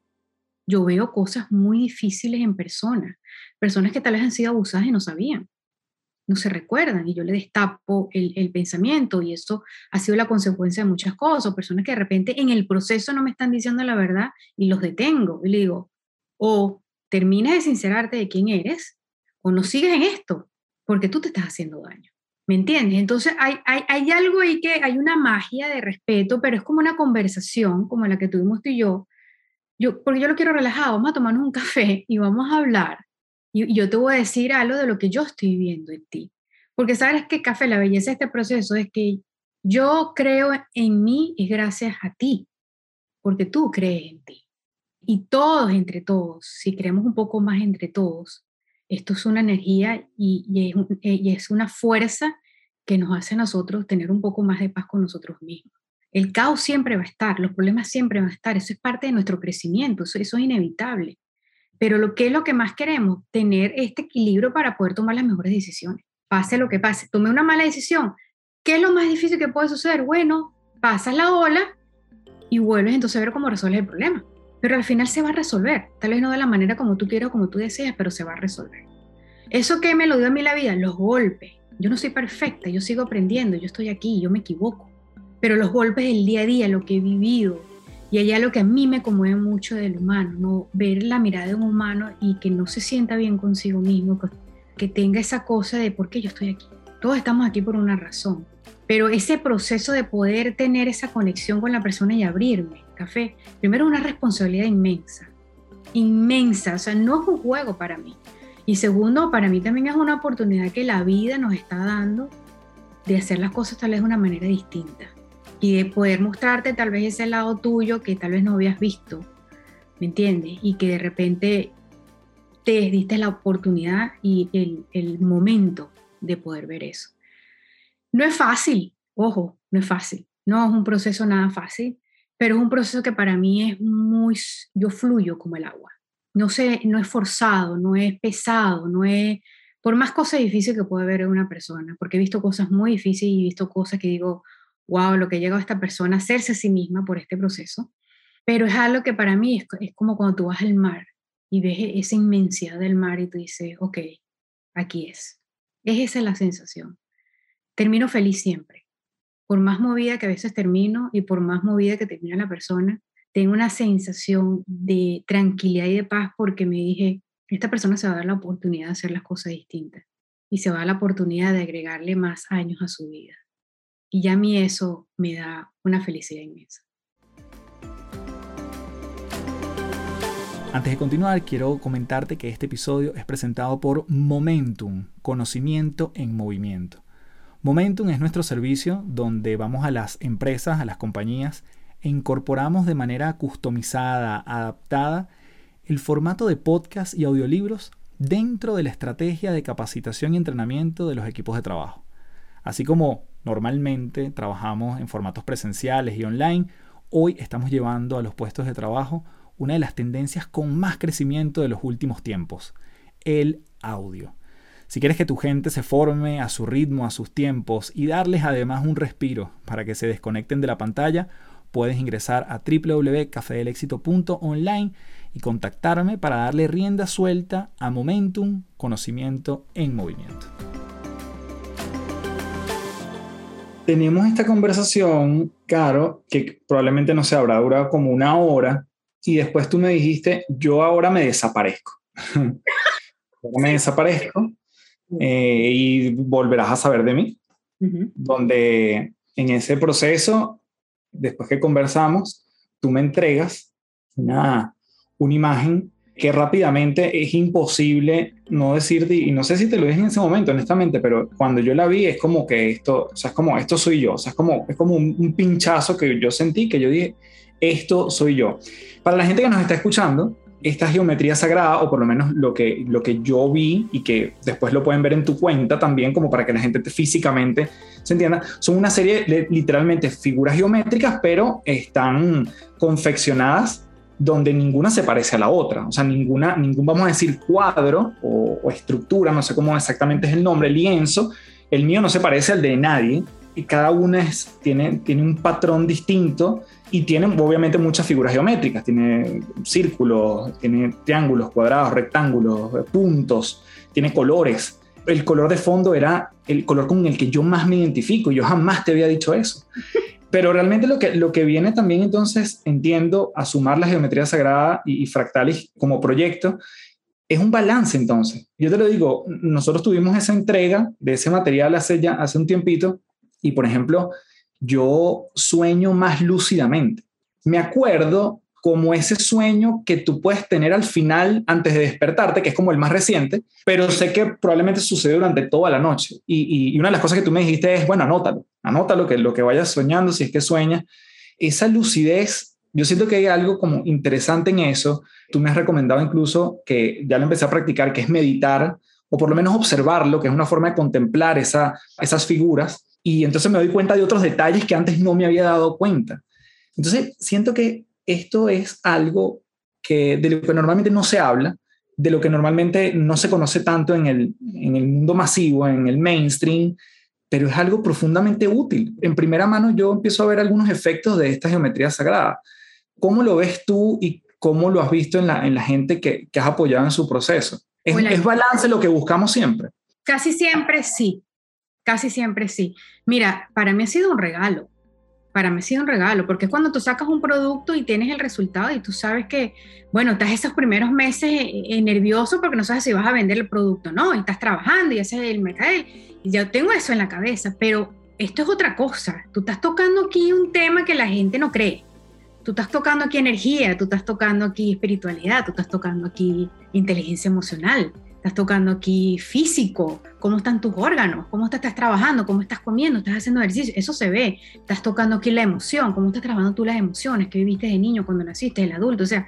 Yo veo cosas muy difíciles en personas, personas que tal vez han sido abusadas y no sabían no se recuerdan y yo le destapo el, pensamiento y eso ha sido la consecuencia de muchas cosas, personas que de repente en el proceso no me están diciendo la verdad y los detengo y le digo, o terminas de sincerarte de quién eres o no sigues en esto porque tú te estás haciendo daño. ¿Me entiendes? Entonces hay, hay, algo ahí que hay una magia de respeto, pero es como una conversación como la que tuvimos tú y yo. Yo, porque yo lo quiero relajado, vamos a tomarnos un café y vamos a hablar y yo te voy a decir algo de lo que yo estoy viendo en ti. Porque sabes que, Café, la belleza de este proceso es que yo creo en mí y gracias a ti, porque tú crees en ti. Y todos entre todos, si creemos un poco más entre todos, esto es una energía y, y, es, una fuerza que nos hace a nosotros tener un poco más de paz con nosotros mismos. El caos siempre va a estar, los problemas siempre van a estar, eso es parte de nuestro crecimiento, eso es inevitable. Pero lo que es lo que más queremos, tener este equilibrio para poder tomar las mejores decisiones. Pase lo que pase, tome una mala decisión. ¿Qué es lo más difícil que puede suceder? Bueno, pasas la ola y vuelves entonces a ver cómo resuelves el problema. Pero al final se va a resolver. Tal vez no de la manera como tú quieras o como tú deseas, pero se va a resolver. Eso que me lo dio a mí la vida, los golpes. Yo no soy perfecta, yo sigo aprendiendo, yo estoy aquí, yo me equivoco. pero los golpes del día a día, lo que he vivido, y allá lo que a mí me conmueve mucho del humano, ¿no? ver la mirada de un humano y que no se sienta bien consigo mismo, que tenga esa cosa de por qué yo estoy aquí. Todos estamos aquí por una razón. Pero ese proceso de poder tener esa conexión con la persona y abrirme, café, primero una responsabilidad inmensa, inmensa, o sea, no es un juego para mí. Y segundo, para mí también es una oportunidad que la vida nos está dando de hacer las cosas tal vez de una manera distinta y de poder mostrarte tal vez ese lado tuyo que tal vez no habías visto, ¿me entiendes? Y que de repente te diste la oportunidad y el, el momento de poder ver eso. No es fácil, ojo, no es fácil, no es un proceso nada fácil, pero es un proceso que para mí es muy, yo fluyo como el agua. No, sé, no es forzado, no es pesado, no es, por más cosas difíciles que puede haber en una persona, porque he visto cosas muy difíciles y he visto cosas que digo, wow, lo que llega a esta persona a hacerse a sí misma por este proceso, pero es algo que para mí es, como cuando tú vas al mar y ves esa inmensidad del mar y tú dices, ok, aquí es. Es esa la sensación termino feliz siempre. Por más movida que a veces termino y por más movida que termina la persona, tengo una sensación de tranquilidad y de paz porque me dije, esta persona se va a dar la oportunidad de hacer las cosas distintas y se va a dar la oportunidad de agregarle más años a su vida. Y a mí eso me da una felicidad inmensa. Antes de continuar, quiero comentarte que este episodio es presentado por Momentum, conocimiento en movimiento. Momentum es nuestro servicio donde vamos a las empresas, a las compañías e incorporamos de manera customizada, adaptada, el formato de podcast y audiolibros dentro de la estrategia de capacitación y entrenamiento de los equipos de trabajo. Así como normalmente trabajamos en formatos presenciales y online, hoy estamos llevando a los puestos de trabajo una de las tendencias con más crecimiento de los últimos tiempos, el audio. Si quieres que tu gente se forme a su ritmo, a sus tiempos y darles además un respiro para que se desconecten de la pantalla, puedes ingresar a www.cafedelexito.online y contactarme para darle rienda suelta a Momentum, conocimiento en movimiento. Tenemos esta conversación, Caro, que probablemente no se habrá durado como una hora, y después tú me dijiste, yo ahora me desaparezco. me desaparezco eh, y volverás a saber de mí, donde en ese proceso, después que conversamos, tú me entregas una, una imagen que rápidamente es imposible no decirte, y no sé si te lo dije en ese momento, honestamente, pero cuando yo la vi es como que esto, o sea, es como, esto soy yo, o sea, es como, es como un, un pinchazo que yo sentí, que yo dije, esto soy yo. Para la gente que nos está escuchando, esta geometría sagrada, o por lo menos lo que, lo que yo vi y que después lo pueden ver en tu cuenta también, como para que la gente físicamente se entienda, son una serie de literalmente figuras geométricas, pero están confeccionadas donde ninguna se parece a la otra, o sea, ninguna, ningún, vamos a decir, cuadro o, estructura, no sé cómo exactamente es el nombre, lienzo, el mío no se parece al de nadie, y cada una tiene, tiene un patrón distinto y tiene obviamente muchas figuras geométricas, tiene círculos, tiene triángulos, cuadrados, rectángulos, puntos, tiene colores. El color de fondo era el color con el que yo más me identifico y yo jamás te había dicho eso. Pero realmente lo que, lo que viene también entonces, entiendo, a sumar la geometría sagrada y, fractales como proyecto, es un balance entonces. Yo te lo digo, nosotros tuvimos esa entrega de ese material hace ya hace un tiempito y por ejemplo, yo sueño más lúcidamente. Me acuerdo como ese sueño que tú puedes tener al final antes de despertarte, que es como el más reciente, pero sé que probablemente sucede durante toda la noche. Y, una de las cosas que tú me dijiste es, bueno, anótalo, anótalo, que lo que vayas soñando, si es que sueñas. Esa lucidez, yo siento que hay algo como interesante en eso. Tú me has recomendado incluso que ya lo empecé a practicar, que es meditar, o por lo menos observarlo, que es una forma de contemplar esa, esas figuras y entonces me doy cuenta de otros detalles que antes no me había dado cuenta. Entonces, siento que esto es algo que de lo que normalmente no se habla, de lo que normalmente no se conoce tanto en el, en el mundo masivo, en el mainstream, pero es algo profundamente útil. En primera mano yo empiezo a ver algunos efectos de esta geometría sagrada. ¿Cómo lo ves tú y cómo lo has visto en la, en la gente que, que has apoyado en su proceso? ¿Es, ¿Es balance lo que buscamos siempre? Casi siempre sí. Casi siempre sí. Mira, para mí ha sido un regalo. Para mí ha sido un regalo, porque es cuando tú sacas un producto y tienes el resultado y tú sabes que, bueno, estás esos primeros meses eh, eh, nervioso porque no sabes si vas a vender el producto, ¿no? Y estás trabajando y haces el mercado. Y yo tengo eso en la cabeza, pero esto es otra cosa. Tú estás tocando aquí un tema que la gente no cree. Tú estás tocando aquí energía, tú estás tocando aquí espiritualidad, tú estás tocando aquí inteligencia emocional, estás tocando aquí físico, cómo están tus órganos, cómo te estás trabajando, cómo estás comiendo, estás haciendo ejercicio, eso se ve, estás tocando aquí la emoción, cómo estás trabajando tú las emociones que viviste de niño cuando naciste, el adulto, o sea,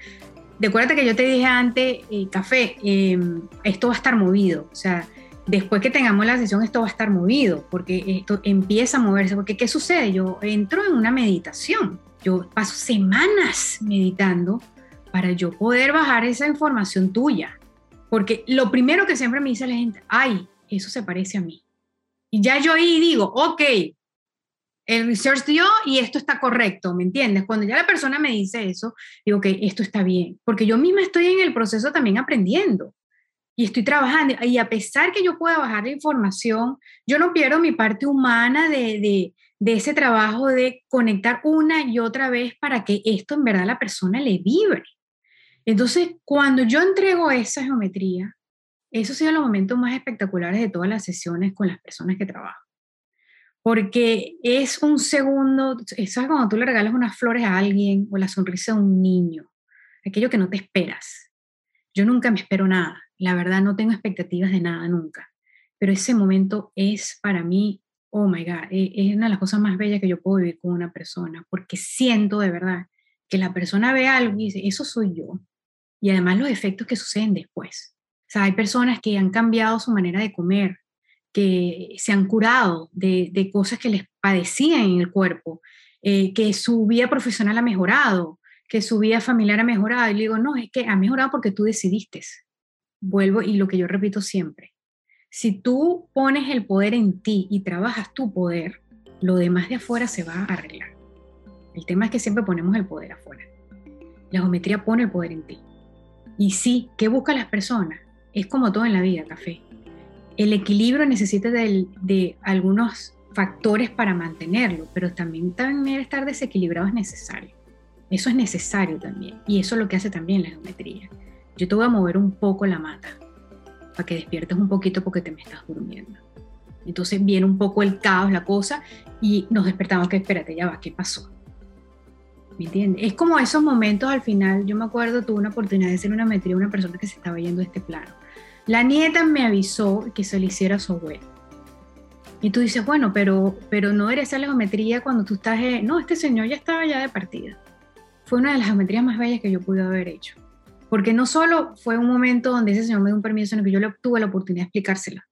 recuerda que yo te dije antes, eh, café, em, esto va a estar movido, o sea, después que tengamos la sesión esto va a estar movido, porque esto empieza a moverse, porque ¿qué sucede? Yo entro en una meditación, yo paso semanas meditando para yo poder bajar esa información tuya, porque lo primero que siempre me dice la gente, ay, eso se parece a mí. Y ya yo ahí digo, ok, el research dio y esto está correcto, ¿me entiendes? Cuando ya la persona me dice eso, digo, ok, esto está bien, porque yo misma estoy en el proceso también aprendiendo y estoy trabajando. Y a pesar que yo pueda bajar la información, yo no pierdo mi parte humana de, de, de ese trabajo de conectar una y otra vez para que esto en verdad la persona le vibre. Entonces, cuando yo entrego esa geometría, esos son los momentos más espectaculares de todas las sesiones con las personas que trabajo. Porque es un segundo, eso es cuando tú le regalas unas flores a alguien o la sonrisa a un niño, aquello que no te esperas. Yo nunca me espero nada, la verdad no tengo expectativas de nada nunca, pero ese momento es para mí, oh my God, e, es una de las cosas más bellas que yo puedo vivir con una persona, porque siento de verdad que la persona ve algo y dice, eso soy yo, y además los efectos que suceden después. O sea, hay personas que han cambiado su manera de comer, que se han curado de, de cosas que les padecían en el cuerpo, eh, que su vida profesional ha mejorado, que su vida familiar ha mejorado. Y le digo, no, es que ha mejorado porque tú decidiste. Vuelvo y lo que yo repito siempre, si tú pones el poder en ti y trabajas tu poder, lo demás de afuera se va a arreglar. El tema es que siempre ponemos el poder afuera. La geometría pone el poder en ti. Y sí, ¿qué buscan las personas? Es como todo en la vida, café. El equilibrio necesita de, algunos factores para mantenerlo, pero también, también estar desequilibrado es necesario. Eso es necesario también. Y eso es lo que hace también la geometría. Yo te voy a mover un poco la mata para que despiertes un poquito porque te me estás durmiendo. Entonces viene un poco el caos, la cosa, y nos despertamos que espérate, ya va, ¿qué pasó? ¿Me entiendes? Es como esos momentos al final, yo me acuerdo, tuve una oportunidad de hacer una metría a una persona que se estaba yendo de este plano. La nieta me avisó que se le hiciera su abuelo. Y tú dices, bueno, pero, pero no eres la geometría cuando tú estás... No, este señor ya estaba ya de partida. Fue una de las geometrías más bellas que yo pude haber hecho. Porque no solo fue un momento donde ese señor me dio un permiso, sino que yo le tuve la oportunidad de explicársela.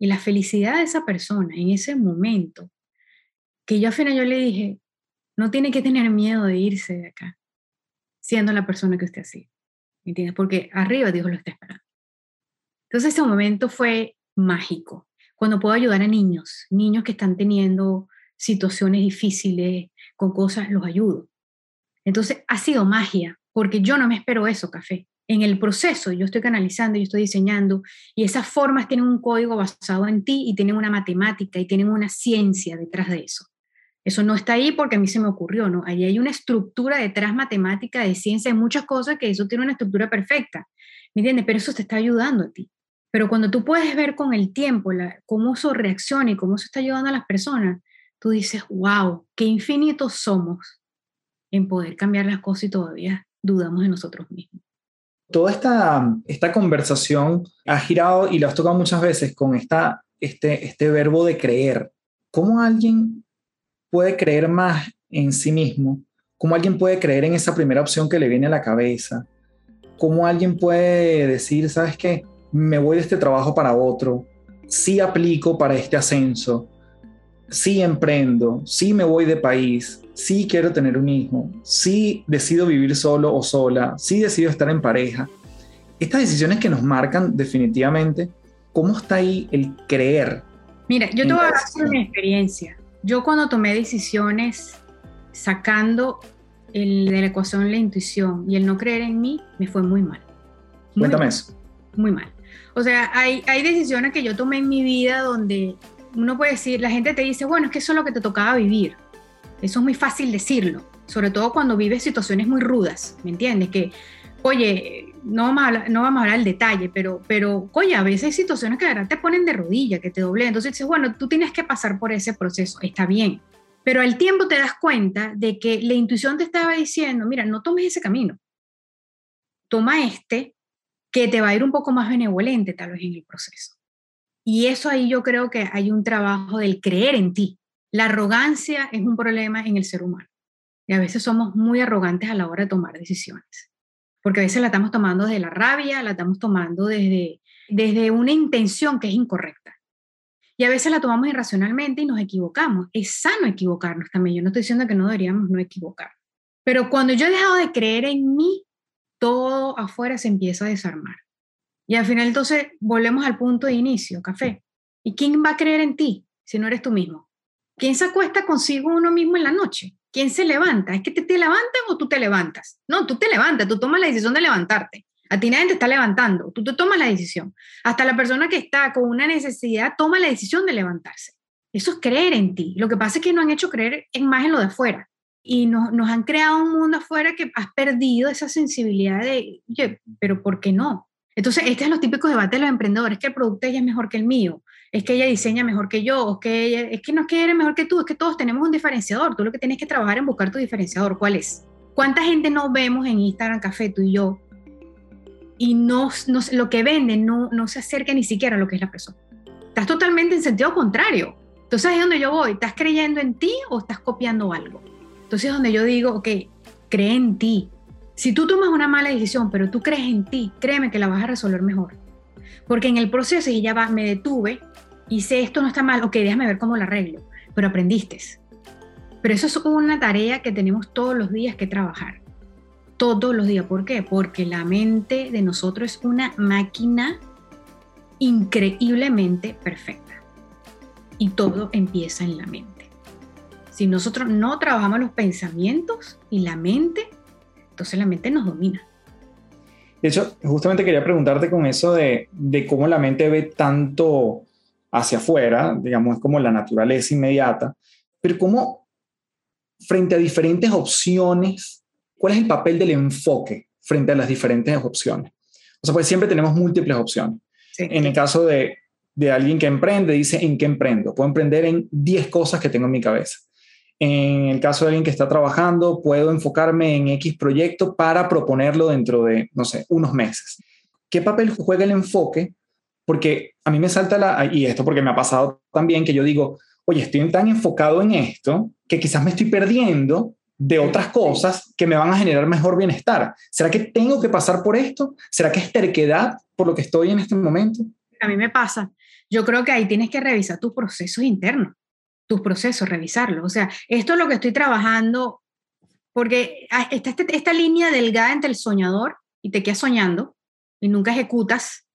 Y la felicidad de esa persona en ese momento, que yo al final yo le dije, no tiene que tener miedo de irse de acá, siendo la persona que usted ha. ¿Me entiendes? Porque arriba Dios lo está esperando. Entonces ese momento fue mágico. Cuando puedo ayudar a niños, niños que están teniendo situaciones difíciles con cosas, los ayudo. Entonces ha sido magia, porque yo no me espero eso, café. En el proceso yo estoy canalizando, yo estoy diseñando y esas formas tienen un código basado en ti y tienen una matemática y tienen una ciencia detrás de eso. Eso no está ahí porque a mí se me ocurrió, ¿no? Ahí hay una estructura detrás matemática, de ciencia, hay muchas cosas que eso tiene una estructura perfecta, ¿me entiendes? Pero eso te está ayudando a ti. Pero cuando tú puedes ver con el tiempo cómo eso reacciona y cómo eso está ayudando a las personas, tú dices, wow, qué infinitos somos en poder cambiar las cosas y todavía dudamos de nosotros mismos. Toda esta, esta conversación ha girado y lo has tocado muchas veces con esta, este, este verbo de creer. ¿Cómo alguien puede creer más en sí mismo, cómo alguien puede creer en esa primera opción que le viene a la cabeza, cómo alguien puede decir, ¿sabes qué? Me voy de este trabajo para otro, sí aplico para este ascenso, sí emprendo, sí me voy de país, sí quiero tener un hijo, sí decido vivir solo o sola, sí decido estar en pareja. Estas decisiones que nos marcan definitivamente, ¿cómo está ahí el creer? Mira, yo te voy a hablar mi experiencia yo cuando tomé decisiones sacando el, de la ecuación la intuición y el no creer en mí, me fue muy mal. Cuéntame eso. Muy mal. O sea, hay, hay decisiones que yo tomé en mi vida donde uno puede decir, la gente te dice, bueno, es que eso es lo que te tocaba vivir. Eso es muy fácil decirlo, sobre todo cuando vives situaciones muy rudas, ¿me entiendes? Que, oye, no vamos a hablar, no vamos a hablar del detalle, pero, pero, oye, a veces hay situaciones que de verdad te ponen de rodilla, que te doblen. Entonces dices, bueno, tú tienes que pasar por ese proceso, está bien. Pero al tiempo te das cuenta de que la intuición te estaba diciendo, mira, no tomes ese camino. Toma este, que te va a ir un poco más benevolente tal vez en el proceso. Y eso ahí yo creo que hay un trabajo del creer en ti. La arrogancia es un problema en el ser humano. Y a veces somos muy arrogantes a la hora de tomar decisiones. Porque a veces la estamos tomando desde la rabia, la estamos tomando desde, desde una intención que es incorrecta. Y a veces la tomamos irracionalmente y nos equivocamos. Es sano equivocarnos también. Yo no estoy diciendo que no deberíamos no equivocar. Pero cuando yo he dejado de creer en mí, todo afuera se empieza a desarmar. Y al final entonces volvemos al punto de inicio, café. ¿Y quién va a creer en ti si no eres tú mismo? ¿Quién se acuesta consigo uno mismo en la noche? ¿Quién se levanta? ¿Es que te, te levantan o tú te levantas? No, tú te levantas, tú tomas la decisión de levantarte. A ti nadie te está levantando, tú te tomas la decisión. Hasta la persona que está con una necesidad toma la decisión de levantarse. Eso es creer en ti. Lo que pasa es que no han hecho creer en más en lo de afuera. Y nos, nos han creado un mundo afuera que has perdido esa sensibilidad de, oye, pero ¿por qué no? Entonces, este es los típicos debates de los emprendedores, que el producto de ella es mejor que el mío, es que ella diseña mejor que yo, es que, ella, es que no es que eres mejor que tú, es que todos tenemos un diferenciador, tú lo que tienes que trabajar en buscar tu diferenciador, ¿cuál es? ¿Cuánta gente nos vemos en Instagram Café, tú y yo, y no, no, lo que venden no, no se acerca ni siquiera a lo que es la persona? Estás totalmente en sentido contrario. Entonces es donde yo voy, ¿estás creyendo en ti o estás copiando algo? Entonces es donde yo digo, ok, cree en ti, si tú tomas una mala decisión, pero tú crees en ti, créeme que la vas a resolver mejor. Porque en el proceso y ya va, me detuve, hice esto no está mal, ok, déjame ver cómo lo arreglo, pero aprendiste. Pero eso es una tarea que tenemos todos los días que trabajar. Todos los días. ¿Por qué? Porque la mente de nosotros es una máquina increíblemente perfecta. Y todo empieza en la mente. Si nosotros no trabajamos los pensamientos y la mente, entonces la mente nos domina. De hecho, justamente quería preguntarte con eso de, de cómo la mente ve tanto hacia afuera, digamos, es como la naturaleza inmediata, pero cómo frente a diferentes opciones, ¿cuál es el papel del enfoque frente a las diferentes opciones? O sea, pues siempre tenemos múltiples opciones. En el caso de, de alguien que emprende, dice, ¿en qué emprendo? Puedo emprender en 10 cosas que tengo en mi cabeza. En el caso de alguien que está trabajando, puedo enfocarme en X proyecto para proponerlo dentro de, no sé, unos meses. ¿Qué papel juega el enfoque? Porque a mí me salta la, y esto porque me ha pasado también, que yo digo, oye, estoy tan enfocado en esto que quizás me estoy perdiendo de otras cosas que me van a generar mejor bienestar. ¿Será que tengo que pasar por esto? ¿Será que es terquedad por lo que estoy en este momento? A mí me pasa. Yo creo que ahí tienes que revisar tus procesos internos tus procesos, revisarlos. O sea, esto es lo que estoy trabajando, porque está este, esta línea delgada entre el soñador y te quedas soñando y nunca ejecutas.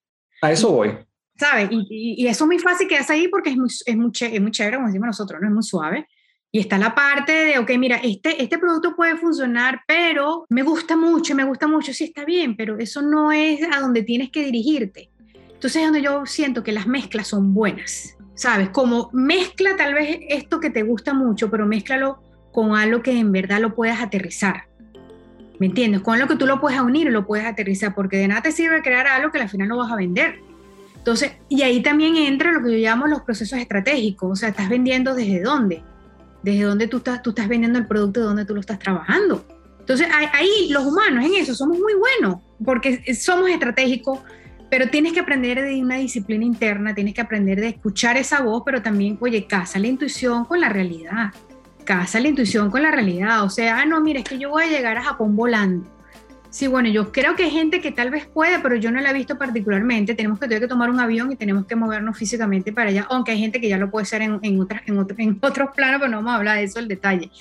A eso voy. ¿Sabes? Y, y, eso es muy fácil quedarse ahí porque es muy, es, muy, es muy chévere, como decimos nosotros, ¿no? Es muy suave. Y está la parte de, ok, mira, este, este producto puede funcionar, pero me gusta mucho, me gusta mucho, sí está bien, pero eso no es a donde tienes que dirigirte. Entonces es donde yo siento que las mezclas son buenas. ¿sabes? Como mezcla tal vez esto que te gusta mucho, pero mézclalo con algo que en verdad lo puedas aterrizar. ¿Me entiendes? Con lo que tú lo puedes unir lo puedes aterrizar, porque de nada te sirve crear algo que al final no vas a vender. Entonces, y ahí también entra lo que yo llamo los procesos estratégicos, o sea, estás vendiendo desde dónde, desde dónde tú estás, tú estás vendiendo el producto, de dónde tú lo estás trabajando. Entonces, ahí los humanos en eso somos muy buenos, porque somos estratégicos, pero tienes que aprender de una disciplina interna, tienes que aprender de escuchar esa voz, pero también, oye, casa la intuición con la realidad, casa la intuición con la realidad, o sea, ah, no, mira, es que yo voy a llegar a Japón volando. Sí, bueno, yo creo que hay gente que tal vez puede, pero yo no la he visto particularmente. Tenemos que, tener que tomar un avión y tenemos que movernos físicamente para allá, aunque hay gente que ya lo puede hacer en, en, otras, en, en otros planos, pero no vamos a hablar de eso, el detalle.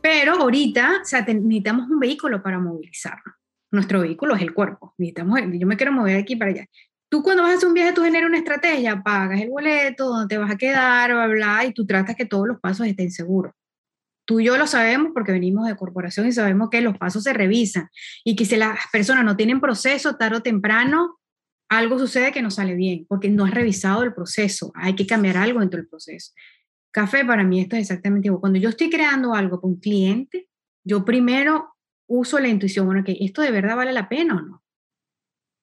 Pero ahorita o sea, necesitamos un vehículo para movilizarnos nuestro vehículo es el cuerpo. Necesitamos, yo me quiero mover de aquí para allá. Tú cuando vas a hacer un viaje, tú generas una estrategia, pagas el boleto, dónde te vas a quedar, bla, bla, y tú tratas que todos los pasos estén seguros. Tú y yo lo sabemos porque venimos de corporación y sabemos que los pasos se revisan y que si las personas no tienen proceso, tarde o temprano, algo sucede que no sale bien porque no has revisado el proceso. Hay que cambiar algo dentro del proceso. Café para mí esto es exactamente igual. Cuando yo estoy creando algo con un cliente, yo primero uso la intuición, bueno, que esto de verdad vale la pena o no.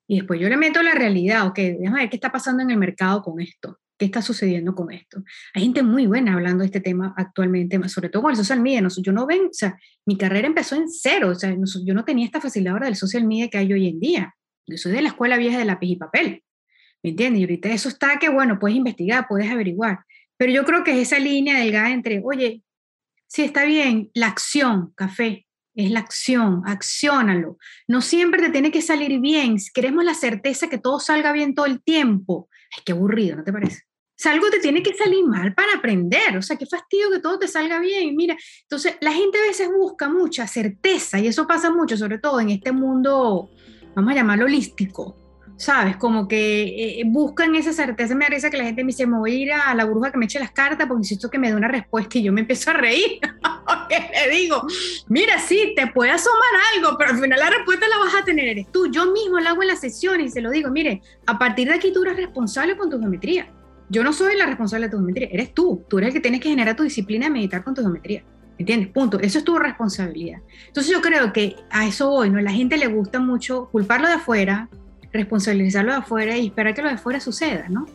Y después yo le meto la realidad, ok, déjame ver qué está pasando en el mercado con esto, qué está sucediendo con esto. Hay gente muy buena hablando de este tema actualmente, sobre todo con el social media. yo no ven, o sea, mi carrera empezó en cero, o sea, yo no tenía esta facilidad del social media que hay hoy en día. Yo soy de la escuela vieja de lápiz y papel, ¿me entiendes? Y ahorita eso está que, bueno, puedes investigar, puedes averiguar. Pero yo creo que es esa línea delgada entre, oye, sí está bien, la acción, café, es la acción, acciónalo. No siempre te tiene que salir bien. Queremos la certeza que todo salga bien todo el tiempo, es que aburrido, ¿no te parece? O sea, algo te tiene que salir mal para aprender. O sea, qué fastidio que todo te salga bien. Mira, entonces la gente a veces busca mucha certeza y eso pasa mucho, sobre todo en este mundo, vamos a llamarlo holístico, ¿sabes? Como que eh, buscan esa certeza. Me parece que la gente me dice, me voy a ir a la bruja que me eche las cartas porque necesito que me dé una respuesta y yo me empiezo a reír. porque le digo, mira, sí, te puede asomar algo, pero al final la respuesta la vas a tener eres tú. Yo mismo la hago en la sesión y se lo digo, mire, a partir de aquí tú eres responsable con tu geometría. Yo no soy la responsable de tu geometría, eres tú. Tú eres el que tienes que generar tu disciplina de meditar con tu geometría. ¿Entiendes? Punto. Eso es tu responsabilidad. Entonces yo creo que a eso hoy, ¿no? La gente le gusta mucho culparlo de afuera, responsabilizarlo de afuera y esperar que lo de afuera suceda, ¿no?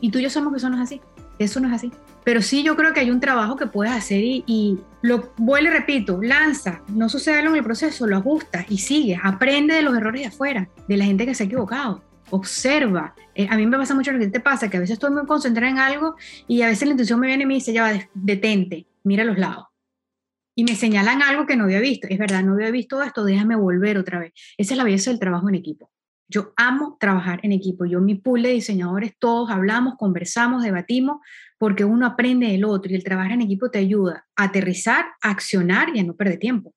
Y tú y yo somos que eso no es así, eso no es así. Pero sí yo creo que hay un trabajo que puedes hacer y, lo vuelvo y repito, lanza, no sucede algo en el proceso, lo ajustas y sigue, aprende de los errores de afuera, de la gente que se ha equivocado, observa. Eh, a mí me pasa mucho lo que te pasa, que a veces estoy muy concentrada en algo y a veces la intuición me viene y me dice, ya va, detente, mira a los lados. Y me señalan algo que no había visto. Es verdad, no había visto esto, déjame volver otra vez. Esa es la belleza del trabajo en equipo. Yo amo trabajar en equipo. Yo, mi pool de diseñadores, todos hablamos, conversamos, debatimos, porque uno aprende del otro y el trabajar en equipo te ayuda a aterrizar, a accionar y a no perder tiempo.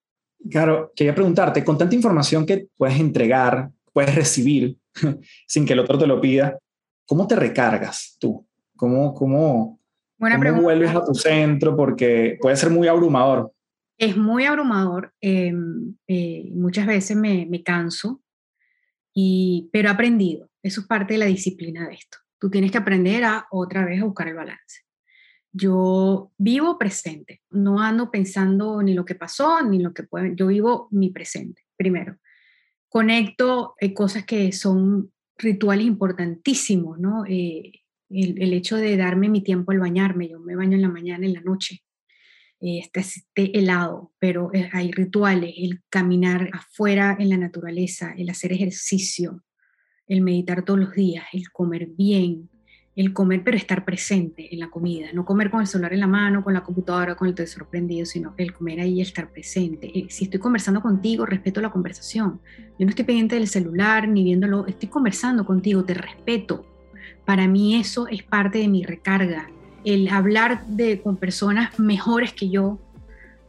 Claro, quería preguntarte, con tanta información que puedes entregar, puedes recibir sin que el otro te lo pida, ¿cómo te recargas tú? ¿Cómo, cómo, cómo vuelves a tu centro? Porque puede ser muy abrumador. Es muy abrumador. Em, eh, muchas veces me, me canso pero he aprendido, eso es parte de la disciplina de esto. Tú tienes que aprender a otra vez a buscar el balance. Yo vivo presente, no ando pensando ni lo que pasó, ni lo que puede, yo vivo mi presente, primero. Conecto eh, cosas que son rituales importantísimos, ¿no? Eh, el, el, hecho de darme mi tiempo al bañarme, yo me baño en la mañana, en la noche, este, esté helado, pero eh, hay rituales, el caminar afuera en la naturaleza, el hacer ejercicio, el meditar todos los días, el comer bien, el comer pero estar presente en la comida, no comer con el celular en la mano, con la computadora, con el te sorprendido, sino el comer ahí y estar presente. Eh, si estoy conversando contigo, respeto la conversación. Yo no estoy pendiente del celular ni viéndolo, estoy conversando contigo, te respeto. Para mí eso es parte de mi recarga, el hablar de, con personas mejores que yo,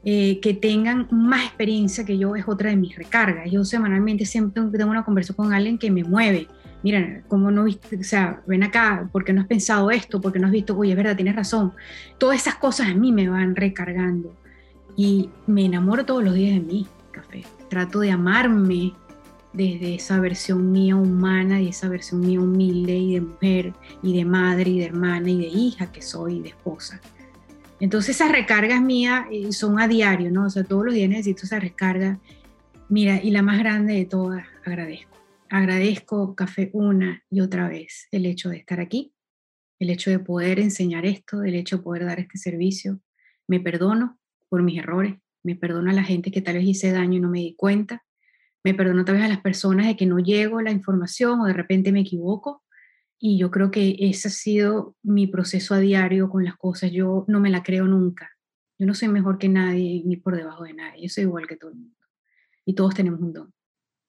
eh, que tengan más experiencia que yo, es otra de mis recargas. Yo semanalmente siempre tengo una conversación con alguien que me mueve. Mira, ¿cómo no viste? O sea, ven acá, ¿por qué no has pensado esto? ¿Por qué no has visto? Oye, es verdad, tienes razón. Todas esas cosas a mí me van recargando. Y me enamoro todos los días de mí, café. Trato de amarme desde esa versión mía humana y esa versión mía humilde y de mujer y de madre y de hermana y de hija que soy y de esposa. Entonces esas recargas mías eh, son a diario, ¿no? O sea, todos los días necesito esa recarga. Mira, y la más grande de todas, agradezco. Agradezco café una y otra vez el hecho de estar aquí, el hecho de poder enseñar esto, el hecho de poder dar este servicio. Me perdono por mis errores, me perdono a la gente que tal vez hice daño y no me di cuenta me perdono tal vez a las personas de que no llego la información o de repente me equivoco. Y yo creo que ese ha sido mi proceso a diario con las cosas. Yo no me la creo nunca. Yo no soy mejor que nadie ni por debajo de nadie. Yo soy igual que todo el mundo. Y todos tenemos un don.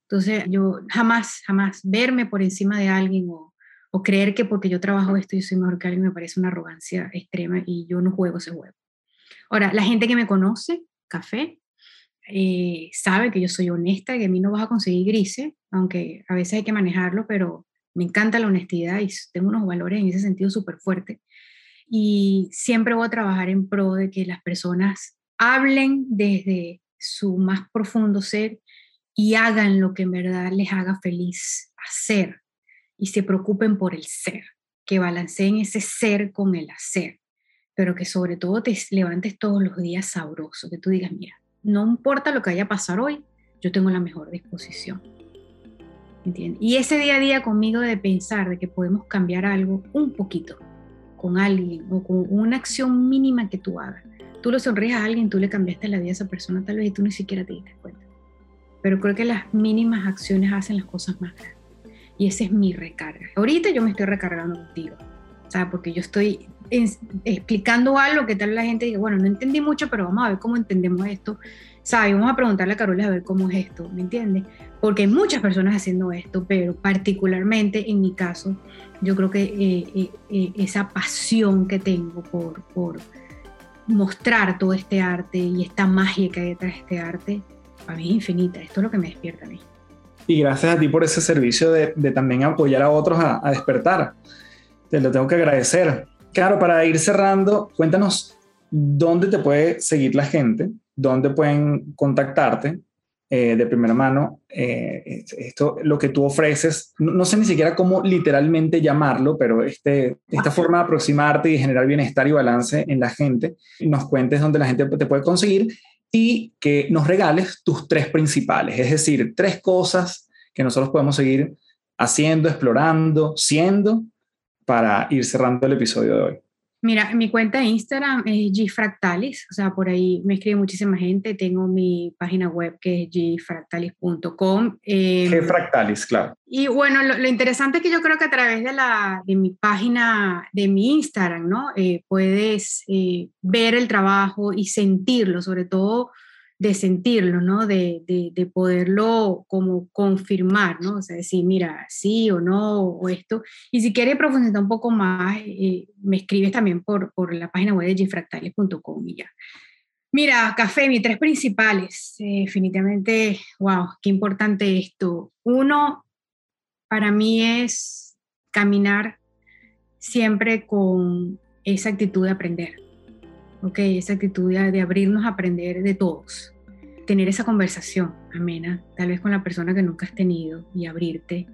Entonces, yo jamás, jamás verme por encima de alguien o, o creer que porque yo trabajo esto yo soy mejor que alguien me parece una arrogancia extrema y yo no juego ese juego. Ahora, la gente que me conoce, café, eh, sabe que yo soy honesta, que a mí no vas a conseguir grises, aunque a veces hay que manejarlo, pero me encanta la honestidad y tengo unos valores en ese sentido súper fuertes. Y siempre voy a trabajar en pro de que las personas hablen desde su más profundo ser y hagan lo que en verdad les haga feliz hacer y se preocupen por el ser, que balanceen ese ser con el hacer pero que sobre todo te levantes todos los días sabroso, que tú digas, mira, no importa lo que vaya a pasar hoy, yo tengo la mejor disposición. ¿Entiendes? Y ese día a día conmigo de pensar de que podemos cambiar algo un poquito con alguien o con una acción mínima que tú hagas. Tú lo sonríes a alguien, tú le cambiaste la vida a esa persona tal vez y tú ni siquiera te diste cuenta. Pero creo que las mínimas acciones hacen las cosas más grandes. Y esa es mi recarga. Ahorita yo me estoy recargando contigo. O sea, porque yo estoy explicando algo que tal la gente diga, bueno, no entendí mucho, pero vamos a ver cómo entendemos esto. ¿Sabes? Vamos a preguntarle a Carola a ver cómo es esto, ¿me entiendes? Porque hay muchas personas haciendo esto, pero particularmente en mi caso, yo creo que eh, eh, eh, esa pasión que tengo por, por mostrar todo este arte y esta magia que hay detrás de este arte, para mí es infinita. Esto es lo que me despierta a mí. Y gracias a ti por ese servicio de, también apoyar a otros a, a despertar. Te lo tengo que agradecer. Claro, para ir cerrando, cuéntanos dónde te puede seguir la gente, dónde pueden contactarte eh, de primera mano. Eh, esto, lo que tú ofreces, no, sé ni siquiera cómo literalmente llamarlo, pero este, esta forma de aproximarte y generar bienestar y balance en la gente, nos cuentes dónde la gente te puede conseguir y que nos regales tus tres principales, es decir, tres cosas que nosotros podemos seguir haciendo, explorando, siendo para ir cerrando el episodio de hoy? Mira, mi cuenta de Instagram es gfractalis, o sea, por ahí me escribe muchísima gente. Tengo mi página web que es gfractalis.com. Eh, gfractalis, claro. Y bueno, lo, interesante es que yo creo que a través de, la, de mi página, de mi Instagram, ¿no? Eh, puedes eh, ver el trabajo y sentirlo, sobre todo de sentirlo, ¿no? De, de, poderlo como confirmar, ¿no? O sea, decir, mira, sí o no, o esto. Y si quieres profundizar un poco más, eh, me escribes también por, por la página web de gfractales.com y ya. Mira, café, mis tres principales, eh, definitivamente, wow, qué importante esto. Uno, para mí es caminar siempre con esa actitud de aprender, ¿ok? Esa actitud de, de abrirnos a aprender de todos, tener esa conversación amena, tal vez con la persona que nunca has tenido y abrirte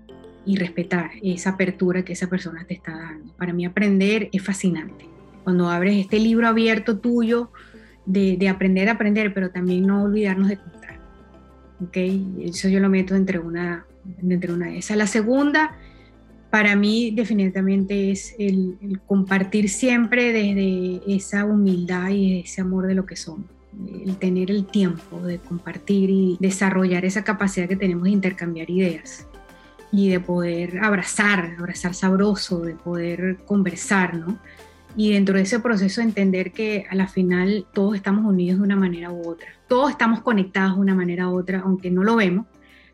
y respetar esa apertura que esa persona te está dando. Para mí aprender es fascinante. Cuando abres este libro abierto tuyo de, de aprender a aprender, pero también no olvidarnos de contar. ¿ok? Eso yo lo meto entre una, entre una de esas. La segunda, para mí definitivamente es el, el compartir siempre desde esa humildad y ese amor de lo que somos el tener el tiempo de compartir y desarrollar esa capacidad que tenemos de intercambiar ideas y de poder abrazar, abrazar sabroso, de poder conversar, ¿no? Y dentro de ese proceso entender que a la final todos estamos unidos de una manera u otra. Todos estamos conectados de una manera u otra, aunque no lo vemos,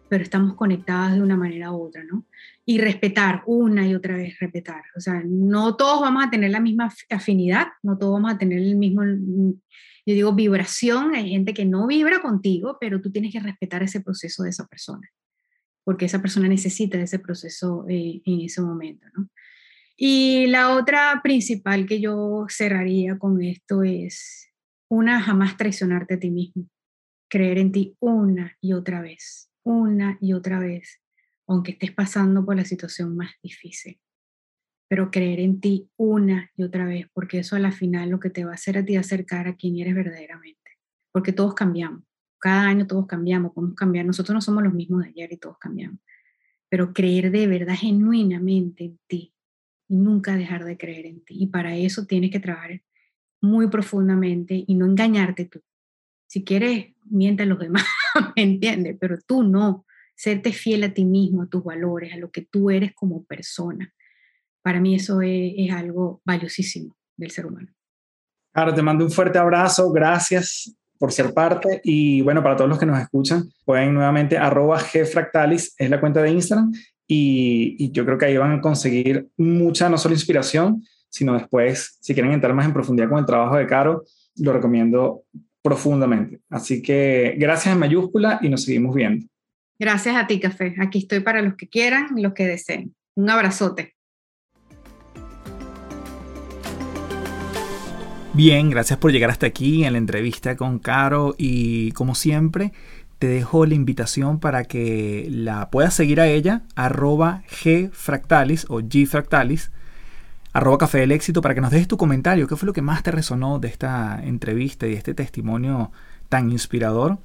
pero estamos conectados de una manera u otra, ¿no? Y respetar una y otra vez, respetar. O sea, no todos vamos a tener la misma afinidad, no todos vamos a tener el mismo yo digo vibración, hay gente que no vibra contigo, pero tú tienes que respetar ese proceso de esa persona, porque esa persona necesita ese proceso eh, en ese momento, ¿no? Y la otra principal que yo cerraría con esto es, una, jamás traicionarte a ti mismo, creer en ti una y otra vez, una y otra vez, aunque estés pasando por la situación más difícil. Pero creer en ti una y otra vez, porque eso a la final lo que te va a hacer a ti acercar a quien eres verdaderamente, porque todos cambiamos, cada año todos cambiamos, podemos cambiar, nosotros no somos los mismos de ayer y todos cambiamos, pero creer de verdad genuinamente en ti y nunca dejar de creer en ti, y para eso tienes que trabajar muy profundamente y no engañarte tú. Si quieres, miente a los demás, ¿me entiendes? Pero tú no, serte fiel a ti mismo, a tus valores, a lo que tú eres como persona para mí eso es, algo valiosísimo del ser humano. Claro, te mando un fuerte abrazo, gracias por ser parte y bueno, para todos los que nos escuchan, pueden nuevamente arroba gfractalis, es la cuenta de Instagram y, y, yo creo que ahí van a conseguir mucha, no solo inspiración, sino después, si quieren entrar más en profundidad con el trabajo de Caro, lo recomiendo profundamente. Así que gracias en mayúscula y nos seguimos viendo. Gracias a ti, Café. Aquí estoy para los que quieran, los que deseen. Un abrazote. Bien, gracias por llegar hasta aquí en la entrevista con Caro y como siempre te dejo la invitación para que la puedas seguir a ella, arroba gfractalis o gfractalis. arroba café del éxito para que nos dejes tu comentario. ¿Qué fue lo que más te resonó de esta entrevista y de este testimonio tan inspirador?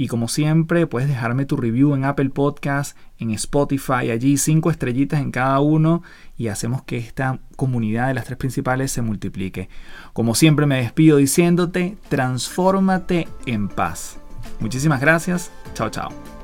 Y como siempre, puedes dejarme tu review en Apple Podcast, en Spotify, allí cinco estrellitas en cada uno y hacemos que esta comunidad de las tres principales se multiplique. Como siempre me despido diciéndote, transfórmate en paz. Muchísimas gracias. Chao, chao.